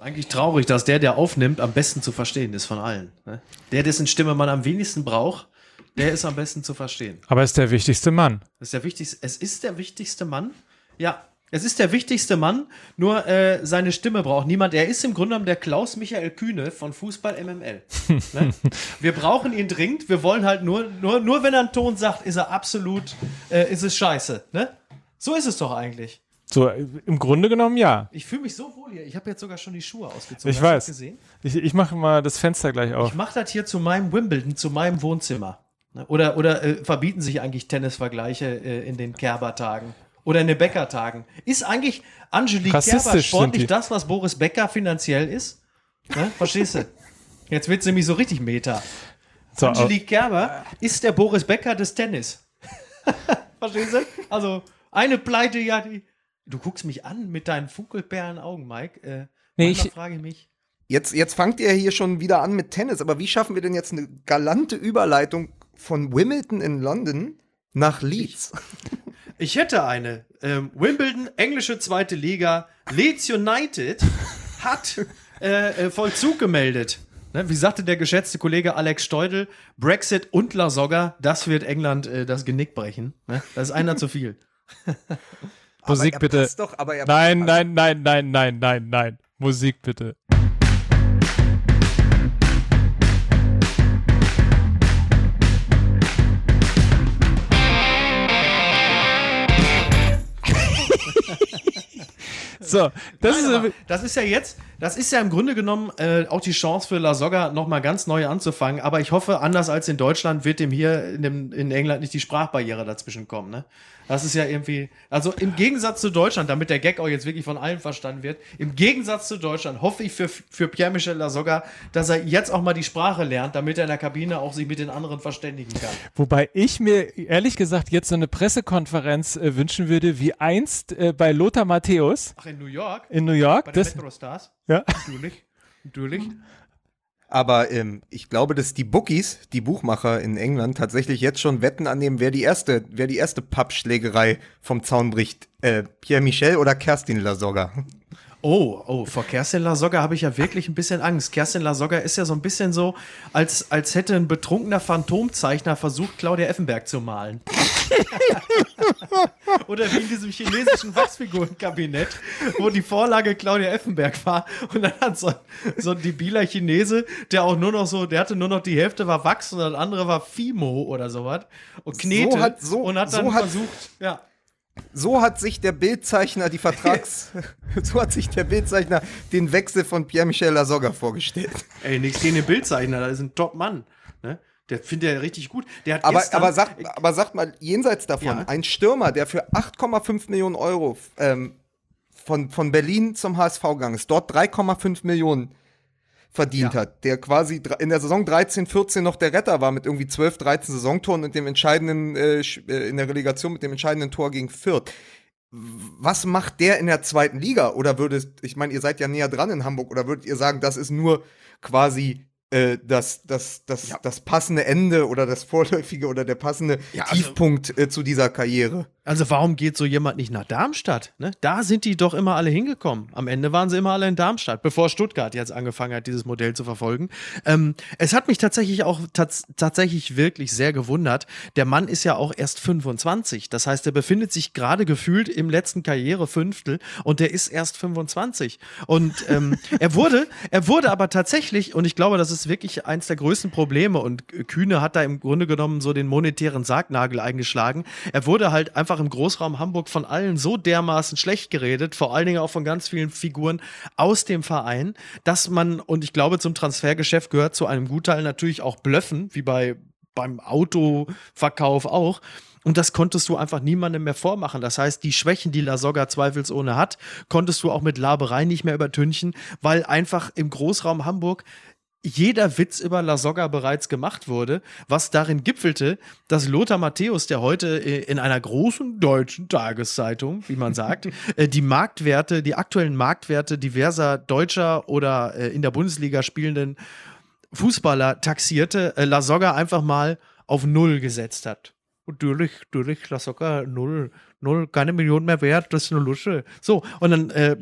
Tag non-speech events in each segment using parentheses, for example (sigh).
Eigentlich traurig, dass der, der aufnimmt, am besten zu verstehen ist von allen. Ne? Der, dessen Stimme man am wenigsten braucht, der ist am besten zu verstehen. Aber ist der wichtigste Mann. Ist der wichtigste, es ist der wichtigste Mann. Ja, es ist der wichtigste Mann, nur äh, seine Stimme braucht niemand. Er ist im Grunde genommen der Klaus Michael Kühne von Fußball MML. ne? (laughs) Wir brauchen ihn dringend. Wir wollen halt nur, nur, nur wenn er einen Ton sagt, ist er absolut, äh, ist es scheiße. Ne? So ist es doch eigentlich. So, im Grunde genommen ja. Ich fühle mich so wohl hier. Ich habe jetzt sogar schon die Schuhe ausgezogen. Ich Hast weiß. Gesehen? Ich, ich mache mal das Fenster gleich auf. Ich mache das hier zu meinem Wimbledon, zu meinem Wohnzimmer. Ne? Oder, oder äh, verbieten sich eigentlich Tennisvergleiche äh, in den Kerber-Tagen? Oder in den Becker-Tagen? Ist eigentlich Angelique Kerber sportlich das, was Boris Becker finanziell ist? Ne? Verstehst du? Jetzt wird nämlich so richtig Meta. So, Angelique Kerber ist der Boris Becker des Tennis. (laughs) Verstehst du? Also eine Pleite, ja, die. Du guckst mich an mit deinen funkelbären Augen, Mike. Äh, Nee, manchmal ich- frage ich mich. Jetzt, jetzt fangt ihr hier schon wieder an mit Tennis, aber wie schaffen wir denn jetzt eine galante Überleitung von Wimbledon in London nach Leeds? Ich hätte eine. Ähm, Wimbledon, englische zweite Liga, Leeds United (laughs) hat äh, äh, Vollzug gemeldet. Ne, wie sagte der geschätzte Kollege Alex Steudel, Brexit und La Soga, das wird England äh, das Genick brechen. Ne? Das ist einer zu viel. (laughs) Musik aber er bitte. Doch, aber er Nein, passt. nein, nein, nein, nein, nein, nein. Musik bitte. so, das Nein, ist das ist ja jetzt, das ist ja im Grunde genommen äh, auch die Chance für La Soga nochmal ganz neu anzufangen. Aber ich hoffe, anders als in Deutschland wird dem hier in, dem, in England nicht die Sprachbarriere dazwischen kommen. Ne? Das ist ja irgendwie, also im Gegensatz zu Deutschland, damit der Gag auch jetzt wirklich von allen verstanden wird, im Gegensatz zu Deutschland hoffe ich für, für Pierre-Michel La Soga, dass er jetzt auch mal die Sprache lernt, damit er in der Kabine auch sich mit den anderen verständigen kann. Wobei ich mir ehrlich gesagt jetzt so eine Pressekonferenz äh, wünschen würde, wie einst äh, bei Lothar Matthäus Ach, in New York? in New York. Bei den Das, Metro Stars? ja. Natürlich. Natürlich. (laughs) Aber ähm, ich glaube, dass die Bookies, die Buchmacher in England, tatsächlich jetzt schon Wetten annehmen, wer die erste, wer die erste Pappschlägerei vom Zaun bricht. Äh, Pierre Michel oder Kerstin Lasogga. Oh, oh, vor Kerstin Lasogga habe ich ja wirklich ein bisschen Angst. Kerstin Lasogga ist ja so ein bisschen so, als, als hätte ein betrunkener Phantomzeichner versucht, Claudia Effenberg zu malen. (laughs) Oder wie in diesem chinesischen Wachsfigurenkabinett, wo die Vorlage Claudia Effenberg war. Und dann hat so, ein- so ein debiler Chinese, der auch nur noch so, der hatte nur noch die Hälfte war Wachs und das andere war Fimo oder sowas. Und Knete. hat- so- und hat dann so hat- versucht, ja. So hat sich der Bildzeichner die Vertrags, (laughs) so hat sich der Bildzeichner den Wechsel von Pierre Michel Lasogga vorgestellt. Ey, nichts gegen den Bildzeichner, das ist ein Top-Mann. Ne? Der findet er richtig gut. Der hat Aber, aber, sagt, aber sagt mal, jenseits davon, Ja. ein Stürmer, der für 8,5 Millionen Euro ähm, von, von Berlin zum HSV gegangen ist, dort 3,5 Millionen verdient Ja. hat, der quasi in der Saison 13, 14 noch der Retter war mit irgendwie 12, 13 Saisontoren und dem entscheidenden, äh, äh, in der Relegation mit dem entscheidenden Tor gegen Fürth. Was macht der in der zweiten Liga? Oder würdet, ich meine, ihr seid ja näher dran in Hamburg, oder würdet ihr sagen, das ist nur quasi äh, das, das, das, das passende Ende oder das vorläufige oder der passende Ja, also- Tiefpunkt äh, zu dieser Karriere? Also warum geht so jemand nicht nach Darmstadt? Ne? Da sind die doch immer alle hingekommen. Am Ende waren sie immer alle in Darmstadt, bevor Stuttgart jetzt angefangen hat, dieses Modell zu verfolgen. Ähm, es hat mich tatsächlich auch tats tatsächlich wirklich sehr gewundert. Der Mann ist ja auch erst 25. Das heißt, er befindet sich gerade gefühlt im letzten Karrierefünftel und der ist erst 25. Und ähm, er wurde, er wurde aber tatsächlich, und ich glaube, das ist wirklich eins der größten Probleme und Kühne hat da im Grunde genommen so den monetären Sargnagel eingeschlagen. Er wurde halt einfach im Großraum Hamburg von allen so dermaßen schlecht geredet, vor allen Dingen auch von ganz vielen Figuren aus dem Verein, dass man, und ich glaube, zum Transfergeschäft gehört zu einem Gutteil natürlich auch Blöffen, wie bei beim Autoverkauf auch. Und das konntest du einfach niemandem mehr vormachen. Das heißt, die Schwächen, die La Soga zweifelsohne hat, konntest du auch mit Laberei nicht mehr übertünchen, weil einfach im Großraum Hamburg jeder Witz über La Soga bereits gemacht wurde, was darin gipfelte, dass Lothar Matthäus, der heute äh, in einer großen deutschen Tageszeitung, wie man sagt, (laughs) äh, die Marktwerte, die aktuellen Marktwerte diverser deutscher oder äh, in der Bundesliga spielenden Fußballer taxierte, La Soga einfach mal auf Null gesetzt hat. natürlich, natürlich, La Soga null, null, keine Million mehr wert, das ist eine Lusche. So, und dann, äh,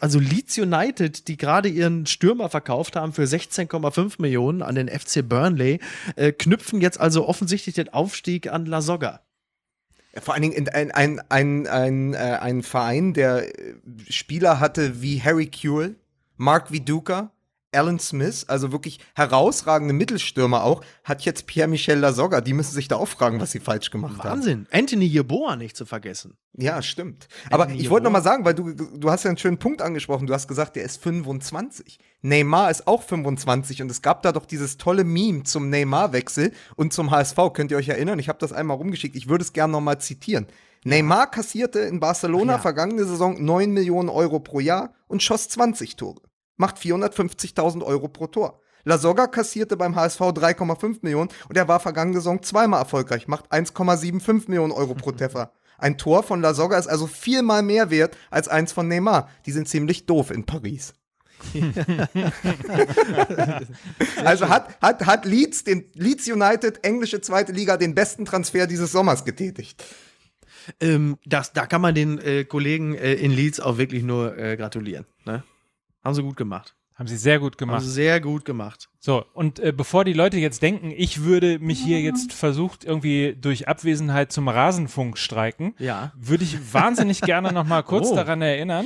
also Leeds United, die gerade ihren Stürmer verkauft haben für 16,5 Millionen an den FC Burnley, äh, knüpfen jetzt also offensichtlich den Aufstieg an La Soga. Vor allen Dingen in ein, ein, ein, ein, äh, ein Verein, der Spieler hatte wie Harry Kewell, Mark Viduka, Alan Smith, also wirklich herausragende Mittelstürmer auch, hat jetzt Pierre-Michel Lasogga. Die müssen sich da auch fragen, was sie falsch gemacht haben. Wahnsinn. Anthony Yeboah nicht zu vergessen. Ja, stimmt. Aber Anthony ich wollte noch mal sagen, weil du, du hast ja einen schönen Punkt angesprochen. Du hast gesagt, der ist 25. Neymar ist auch 25 und es gab da doch dieses tolle Meme zum Neymar-Wechsel und zum HSV. Könnt ihr euch erinnern? Ich habe das einmal rumgeschickt. Ich würde es gerne noch mal zitieren. Neymar kassierte in Barcelona ja. vergangene Saison 9 Millionen Euro pro Jahr und schoss 20 Tore. Macht 450.000 Euro pro Tor. Lasogga kassierte beim HSV 3,5 Millionen und er war vergangene Saison zweimal erfolgreich, macht 1,75 Millionen Euro pro Treffer. Ein Tor von Lasogga ist also viermal mehr wert als eins von Neymar. Die sind ziemlich doof in Paris. (laughs) also hat, hat, hat Leeds, den Leeds United, englische zweite Liga, den besten Transfer dieses Sommers getätigt. Ähm, das, da kann man den äh, Kollegen äh, in Leeds auch wirklich nur äh, gratulieren. Ne? Haben sie gut gemacht. Haben sie sehr gut Haben gemacht. sie sehr gut gemacht. So, und äh, bevor die Leute jetzt denken, ich würde mich hier jetzt versucht, irgendwie durch Abwesenheit zum Rasenfunk streiken, Ja. würde ich wahnsinnig gerne noch mal kurz Oh, daran erinnern,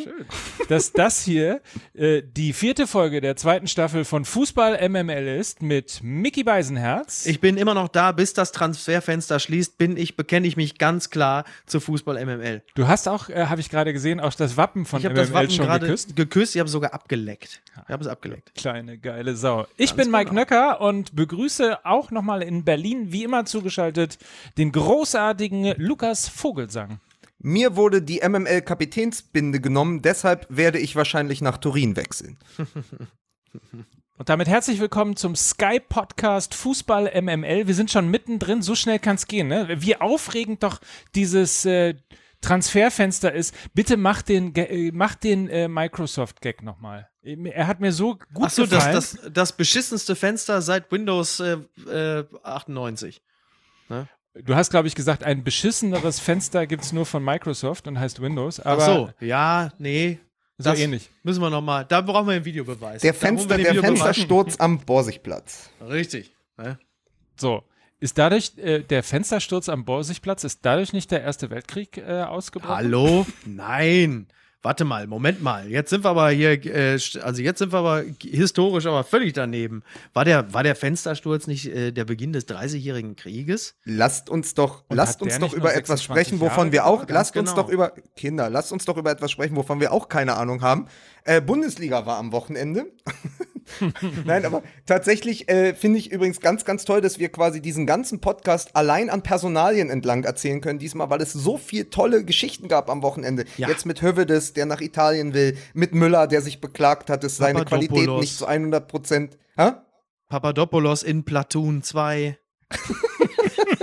dass das hier äh, die vierte Folge der zweiten Staffel von Fußball MML ist mit Mickey Beisenherz. Ich bin immer noch da, bis das Transferfenster schließt, bin ich, bekenne ich mich ganz klar zu Fußball MML. du hast auch, äh, habe ich gerade gesehen, auch das Wappen von Ich MML das Wappen schon geküsst. geküsst, ich habe sogar abgeleckt. Ich habe es abgeleckt. Kleine geile Sau. Ich bin Mike genau. Nöcker und begrüße auch nochmal in Berlin, wie immer zugeschaltet, den großartigen Lukas Vogelsang. Mir wurde die MML-Kapitänsbinde genommen, deshalb werde ich wahrscheinlich nach Turin wechseln. (laughs) Und damit herzlich willkommen zum Sky Podcast Fußball MML. Wir sind schon mittendrin, so schnell kann es gehen. Ne? Wie aufregend doch dieses äh, Transferfenster ist. Bitte mach den, äh, mach den äh, Microsoft-Gag nochmal. Er hat mir so gut Achso, das, gefallen. das, das beschissenste Fenster seit Windows äh, äh, 98. du hast, glaube ich, gesagt, ein beschisseneres Fenster gibt es nur von Microsoft und heißt Windows. Aber Ach so, ja, nee. so das ähnlich. Müssen wir nochmal. Da brauchen wir einen Videobeweis. Der, Fenster, der Videobeweis. Fenstersturz am Borsigplatz. Richtig. Ne? So. Ist dadurch äh, der Fenstersturz am Borsigplatz, ist dadurch nicht der Erste Weltkrieg äh, ausgebrochen? Hallo? Nein. Warte mal, Moment mal. Jetzt sind wir aber hier, äh, also jetzt sind wir aber historisch aber völlig daneben. War der, war der Fenstersturz nicht äh, der Beginn des Dreißigjährigen Krieges? Lasst uns doch, Und lasst uns doch über etwas 26 sprechen, wovon Jahre wir auch, lasst Ganz uns genau. doch über, Kinder, lasst uns doch über etwas sprechen, wovon wir auch keine Ahnung haben. Äh, Bundesliga war am Wochenende. (laughs) (laughs) Nein, aber tatsächlich äh, finde ich übrigens ganz, ganz toll, dass wir quasi diesen ganzen Podcast allein an Personalien entlang erzählen können diesmal, weil es so viel tolle Geschichten gab am Wochenende. Ja. Jetzt mit Hövedes, der nach Italien will, mit Müller, der sich beklagt hat, dass seine Qualität nicht zu 100 Prozent. Papadopoulos in Platoon 2. (laughs)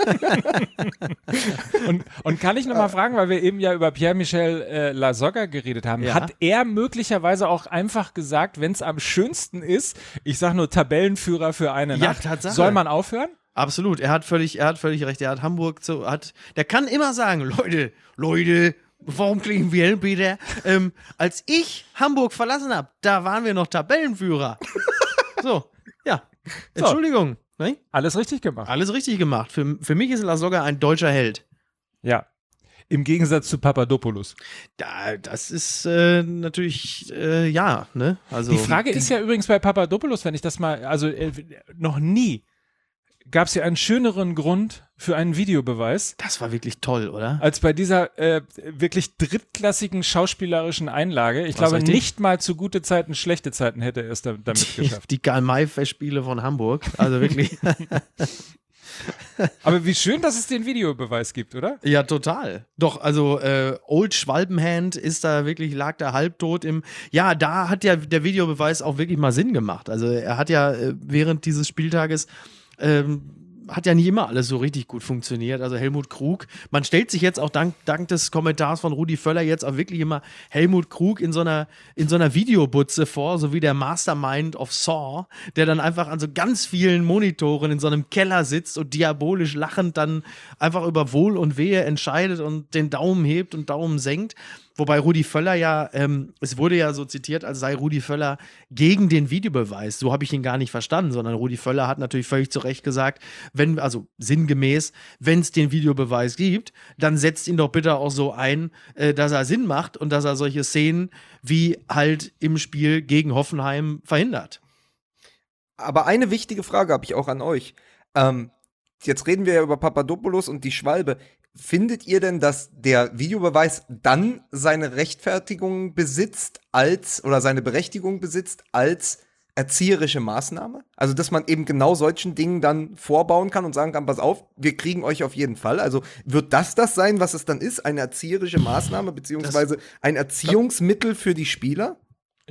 (laughs) Und, und kann ich nochmal fragen, weil wir eben ja über Pierre-Michel äh, Lasogga geredet haben, Ja. hat er möglicherweise auch einfach gesagt, wenn es am schönsten ist, ich sag nur Tabellenführer für eine Ja, Nacht, Tatsache. soll man aufhören? Absolut, er hat völlig, er hat völlig recht. Er hat Hamburg so, hat, der kann immer sagen, Leute, Leute, warum klingen wir wieder? Ähm, als ich Hamburg verlassen habe, da waren wir noch Tabellenführer. (laughs) so, ja. Entschuldigung. Ne? Alles richtig gemacht. Alles richtig gemacht. Für, für mich ist Lasogga ein deutscher Held. Ja. Im Gegensatz zu Papadopoulos. Da, das ist äh, natürlich, äh, ja, ne? Also, Die Frage ist ja übrigens bei Papadopoulos, wenn ich das mal, also äh, noch nie gab es ja einen schöneren Grund für einen Videobeweis Das war wirklich toll, oder? als bei dieser äh, wirklich drittklassigen schauspielerischen Einlage. Ich Was glaube, nicht mal zu gute Zeiten, schlechte Zeiten hätte er es da- damit (laughs) Die, geschafft. die Karl-May-Festspiele von Hamburg. Also wirklich. (laughs) Aber wie schön, dass es den Videobeweis gibt, oder? Ja, total. Doch, also äh, Old Schwalbenhand ist da wirklich, lag da halbtot im. Ja, da hat ja der Videobeweis auch wirklich mal Sinn gemacht. Also er hat ja äh, während dieses Spieltages ähm, hat ja nicht immer alles so richtig gut funktioniert. Also Helmut Krug, man stellt sich jetzt auch dank, dank des Kommentars von Rudi Völler jetzt auch wirklich immer Helmut Krug in so einer, in so einer Videobutze vor, so wie der Mastermind of Saw, der dann einfach an so ganz vielen Monitoren in so einem Keller sitzt und diabolisch lachend dann einfach über Wohl und Wehe entscheidet und den Daumen hebt und Daumen senkt. Wobei Rudi Völler ja, ähm, es wurde ja so zitiert, als sei Rudi Völler gegen den Videobeweis. So habe ich ihn gar nicht verstanden, sondern Rudi Völler hat natürlich völlig zu Recht gesagt, wenn, also sinngemäß, wenn es den Videobeweis gibt, dann setzt ihn doch bitte auch so ein, äh, dass er Sinn macht und dass er solche Szenen wie halt im Spiel gegen Hoffenheim verhindert. Aber eine wichtige Frage habe ich auch an euch. Ähm, jetzt reden wir ja über Papadopoulos und die Schwalbe. Findet ihr denn, dass der Videobeweis dann seine Rechtfertigung besitzt als oder seine Berechtigung besitzt als erzieherische Maßnahme? Also, dass man eben genau solchen Dingen dann vorbauen kann und sagen kann, pass auf, wir kriegen euch auf jeden Fall. Also, wird das das sein, was es dann ist? Eine erzieherische Maßnahme beziehungsweise ein Erziehungsmittel für die Spieler?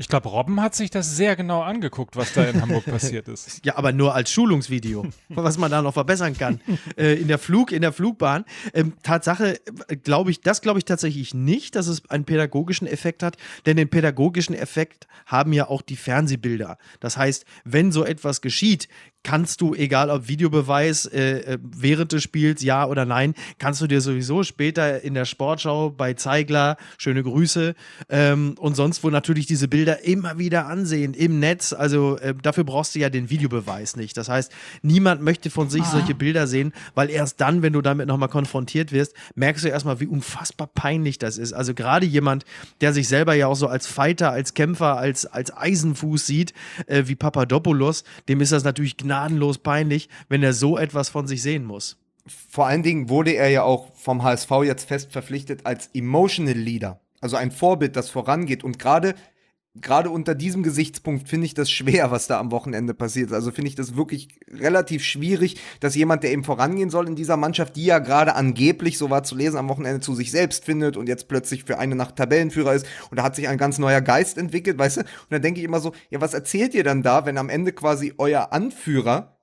Ich glaube, Robben hat sich das sehr genau angeguckt, was da in (laughs) Hamburg passiert ist. Ja, aber nur als Schulungsvideo, was man da noch verbessern kann. (laughs) äh, in der Flug, in der Flugbahn. Ähm, Tatsache, glaube ich, das glaube ich tatsächlich nicht, dass es einen pädagogischen Effekt hat, denn den pädagogischen Effekt haben ja auch die Fernsehbilder. Das heißt, wenn so etwas geschieht, kannst du, egal ob Videobeweis äh, äh, während des Spiels, ja oder nein, kannst du dir sowieso später in der Sportschau bei Zeigler, schöne Grüße, ähm, und sonst wo natürlich diese Bilder immer wieder ansehen im Netz. Also äh, dafür brauchst du ja den Videobeweis nicht. Das heißt, niemand möchte von sich ah. solche Bilder sehen, weil erst dann, wenn du damit nochmal konfrontiert wirst, merkst du erstmal, wie unfassbar peinlich das ist. Also gerade jemand, der sich selber ja auch so als Fighter, als Kämpfer, als, als Eisenfuß sieht, äh, wie Papadopoulos, dem ist das natürlich genau gnadenlos peinlich, wenn er so etwas von sich sehen muss. Vor allen Dingen wurde er ja auch vom HSV jetzt fest verpflichtet als Emotional Leader. Also ein Vorbild, das vorangeht. Und gerade gerade unter diesem Gesichtspunkt finde ich das schwer, was da am Wochenende passiert. Also finde ich das wirklich relativ schwierig, dass jemand, der eben vorangehen soll in dieser Mannschaft, die ja gerade angeblich, so war zu lesen, am Wochenende zu sich selbst findet und jetzt plötzlich für eine Nacht Tabellenführer ist und da hat sich ein ganz neuer Geist entwickelt, weißt du? Und dann denke ich immer so, ja, was erzählt ihr dann da, wenn am Ende quasi euer Anführer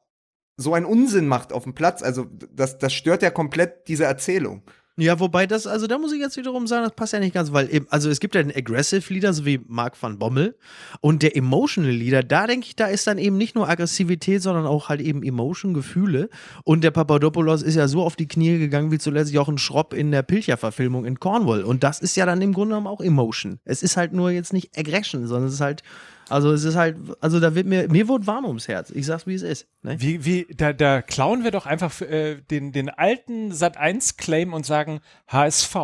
so einen Unsinn macht auf dem Platz? Also das, das stört ja komplett diese Erzählung. Ja, wobei das, also da muss ich jetzt wiederum sagen, das passt ja nicht ganz, weil eben, also es gibt ja den Aggressive Leader, so wie Mark van Bommel. Und der Emotional Leader, da denke ich, da ist dann eben nicht nur Aggressivität, sondern auch halt eben Emotion, Gefühle und der Papadopoulos ist ja so auf die Knie gegangen, wie zuletzt auch ein Schropp in der Pilcher-Verfilmung in Cornwall. Und das ist ja dann im Grunde genommen auch Emotion. Es ist halt nur jetzt nicht Aggression, sondern es ist halt also es ist halt, also da wird mir, mir wird warm ums Herz. Ich sag's, wie es ist. Ne? Wie, wie, da, da klauen wir doch einfach äh, den, den alten Sat 1 Claim und sagen HSV,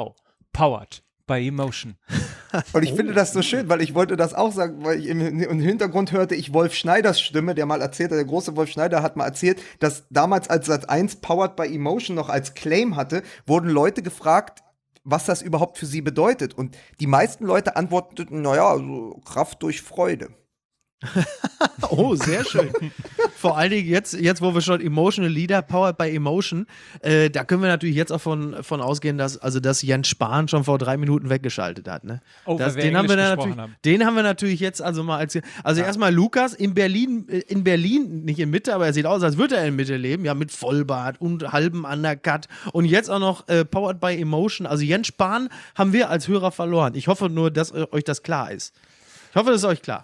powered by emotion. (laughs) Und ich oh. finde das so schön, weil ich wollte das auch sagen, weil ich im, im, Hintergrund hörte ich Wolf Schneiders Stimme, der mal erzählte, der große Wolf Schneider hat mal erzählt, dass damals als Sat 1 Powered by Emotion noch als Claim hatte, wurden Leute gefragt, was das überhaupt für sie bedeutet. Und die meisten Leute antworteten, naja, also Kraft durch Freude. (laughs) oh, sehr schön. Vor allen Dingen jetzt, jetzt, wo wir schon Emotional Leader, Powered by Emotion, äh, da können wir natürlich jetzt auch von, von ausgehen, dass, also, dass Jens Spahn schon vor drei Minuten weggeschaltet hat. Ne? Oh, das, den, haben wir natürlich, haben. den haben wir natürlich jetzt also mal als. Also ja. erstmal Lukas in Berlin, äh, in Berlin, nicht in Mitte, aber er sieht aus, als würde er in Mitte leben, ja, mit Vollbart und halbem Undercut. Und jetzt auch noch äh, Powered by Emotion. Also Jens Spahn haben wir als Hörer verloren. Ich hoffe nur, dass euch das klar ist. Ich hoffe, das ist euch klar.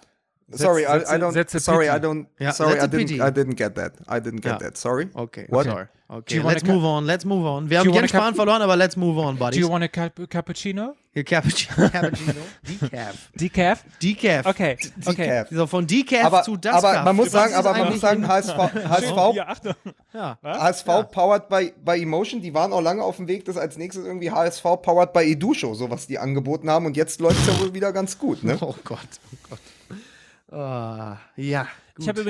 Sorry, I, I, don't. Sorry, I don't. Yeah, sorry, I didn't. I didn't get that. I didn't get yeah. that. Sorry. Okay. What? Sorry. Okay. Let's move on. Let's move on. Wir haben Jens Spahn verloren, aber let's move on, buddies. Do you want a cap cappuccino? Ja, Cappuccino. (laughs) Cappuccino. Decaf. Decaf? Decaf. Okay. okay. So von Decaf aber, zu das. Aber man muss sagen, aber man muss sagen, HSV, HSV, ja, HSV ja. powered by, by Emotion, die waren auch lange auf dem Weg, das als nächstes irgendwie HSV powered by Edusho, so was die angeboten haben. Und jetzt läuft es ja wohl wieder ganz gut, ne? Oh Gott, oh Gott. Uh, ja.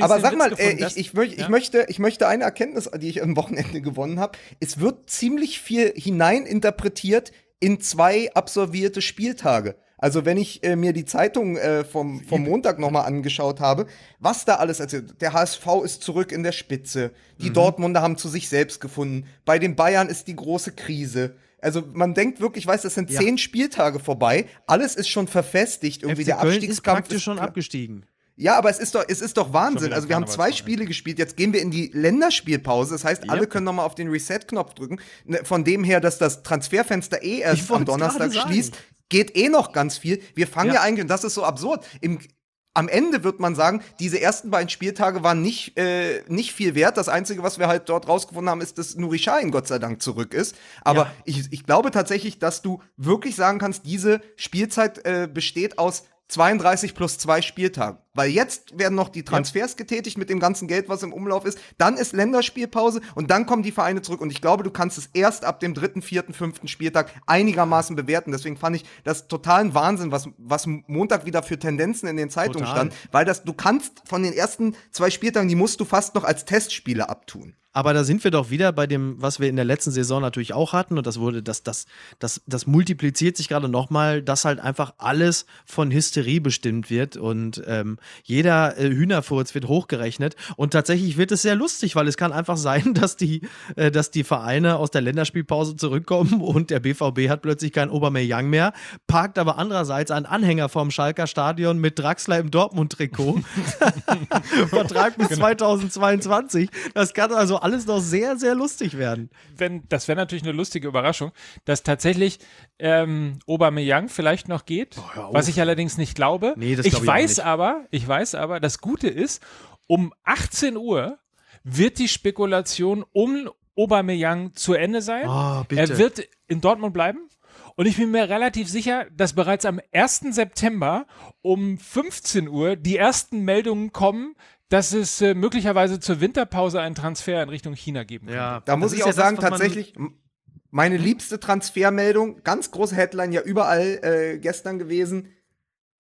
Aber sag mal, äh, ich, ich, möch, ja? ich, möchte, ich möchte eine Erkenntnis, die ich am Wochenende gewonnen habe. Es wird ziemlich viel hineininterpretiert in zwei absolvierte Spieltage. Also wenn ich äh, mir die Zeitung äh, vom, vom Montag nochmal angeschaut habe, was da alles erzählt. Der HSV ist zurück in der Spitze. Die mhm. Dortmunder haben zu sich selbst gefunden. Bei den Bayern ist die große Krise. Also man denkt wirklich, weiß, es sind ja. zehn Spieltage vorbei. Alles ist schon verfestigt. Irgendwie FC der Abstiegskampf ist praktisch schon abgestiegen. Ja, aber es ist doch, es ist doch Wahnsinn. Also wir haben zwei. Spiele gespielt, jetzt gehen wir in die Länderspielpause. Das heißt, alle Ja. können nochmal auf den Reset-Knopf drücken. Ne, Von dem her, dass das Transferfenster eh erst am Donnerstag schließt, geht eh noch ganz viel. Wir fangen ja, Ja. eigentlich, und das ist so absurd, im am Ende wird man sagen, diese ersten beiden Spieltage waren nicht, äh, nicht viel wert. Das Einzige, was wir halt dort rausgefunden haben, ist, dass Nuri Sahin Gott sei Dank zurück ist. Aber Ja. ich, ich glaube tatsächlich, dass du wirklich sagen kannst, diese Spielzeit äh, besteht aus 32 plus zwei Spieltagen. Weil jetzt werden noch die Transfers getätigt mit dem ganzen Geld, was im Umlauf ist. Dann ist Länderspielpause und dann kommen die Vereine zurück. Und ich glaube, du kannst es erst ab dem dritten, vierten, fünften Spieltag einigermaßen bewerten. Deswegen fand ich das totalen Wahnsinn, was, was Montag wieder für Tendenzen in den Zeitungen Total. stand. Weil das, du kannst von den ersten zwei Spieltagen, die musst du fast noch als Testspiele abtun. Aber da sind wir doch wieder bei dem, was wir in der letzten Saison natürlich auch hatten. Und das wurde, das, das, das, das multipliziert sich gerade nochmal, dass halt einfach alles von Hysterie bestimmt wird. Und ähm, jeder äh, Hühnerfurz wird hochgerechnet. Und tatsächlich wird es sehr lustig, weil es kann einfach sein, (laughs) dass die, äh, dass die Vereine aus der Länderspielpause zurückkommen (laughs) und der BVB hat plötzlich kein Aubameyang mehr, parkt aber andererseits einen Anhänger vorm Schalker Stadion mit Draxler im Dortmund-Trikot. Vertrag bis 2022. Das kann also alles noch sehr, sehr lustig werden. wenn, das wäre natürlich eine lustige Überraschung, dass tatsächlich ähm, Aubameyang vielleicht noch geht, auf. was ich allerdings nicht glaube. Nee, das ich glaub ich weiß aber, ich weiß aber, das Gute ist, um 18 Uhr wird die Spekulation um Aubameyang zu Ende sein. Oh, bitte. Er wird in Dortmund bleiben. Und ich bin mir relativ sicher, dass bereits am 1. September um 15 Uhr die ersten Meldungen kommen, dass es äh, möglicherweise zur Winterpause einen Transfer in Richtung China geben könnte. Ja, Da muss das ich auch ja das, sagen, man- tatsächlich, meine liebste Transfermeldung, ganz große Headline, ja überall äh, gestern gewesen.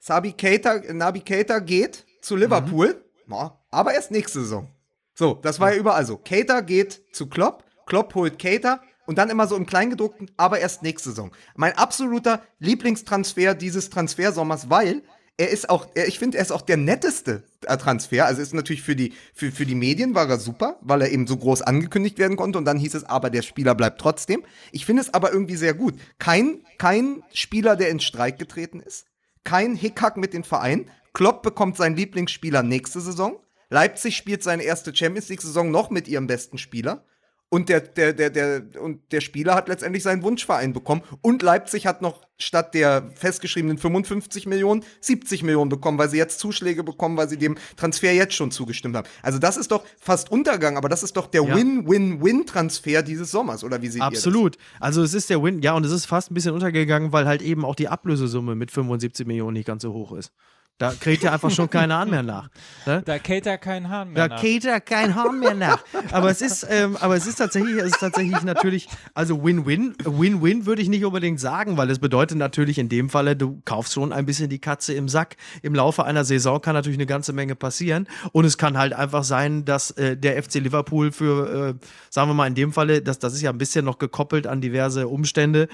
Sabi Keita, Nabi Keita geht zu Liverpool, ja, aber erst nächste Saison. So, das war ja überall so. Keita geht zu Klopp, Klopp holt Keita und dann immer so im Kleingedruckten, aber erst nächste Saison. Mein absoluter Lieblingstransfer dieses Transfersommers, weil er ist auch, er, ich finde, er ist auch der netteste äh, Transfer. Also ist natürlich für die, für, für die Medien war er super, weil er eben so groß angekündigt werden konnte und dann hieß es, aber der Spieler bleibt trotzdem. Ich finde es aber irgendwie sehr gut. Kein, kein Spieler, der in Streik getreten ist. Kein Hickhack mit den Vereinen. Klopp bekommt seinen Lieblingsspieler nächste Saison. Leipzig spielt seine erste Champions League-Saison noch mit ihrem besten Spieler. Und der, der, der, der, und der Spieler hat letztendlich seinen Wunschverein bekommen. Und Leipzig hat noch statt der festgeschriebenen 55 Millionen 70 Millionen bekommen, weil sie jetzt Zuschläge bekommen, weil sie dem Transfer jetzt schon zugestimmt haben. Also das ist doch fast Untergang, aber das ist doch der Ja. Win-Win-Win-Transfer dieses Sommers, oder wie seht Absolut. Also es ist der Win, ja, und es ist fast ein bisschen untergegangen, weil halt eben auch die Ablösesumme mit 75 Millionen nicht ganz so hoch ist. Da kriegt ja einfach schon keiner an mehr nach. Ne? Da Cater kein Hahn mehr Da nach. geht ja kein Hahn mehr nach. Aber es ist, ähm, aber es ist tatsächlich, es ist tatsächlich natürlich, also Win-Win, Win-Win würde ich nicht unbedingt sagen, weil es bedeutet natürlich in dem Falle, du kaufst schon ein bisschen die Katze im Sack. Im Laufe einer Saison kann natürlich eine ganze Menge passieren und es kann halt einfach sein, dass äh, der FC Liverpool für, äh, sagen wir mal in dem Falle, das, das ist ja ein bisschen noch gekoppelt an diverse Umstände.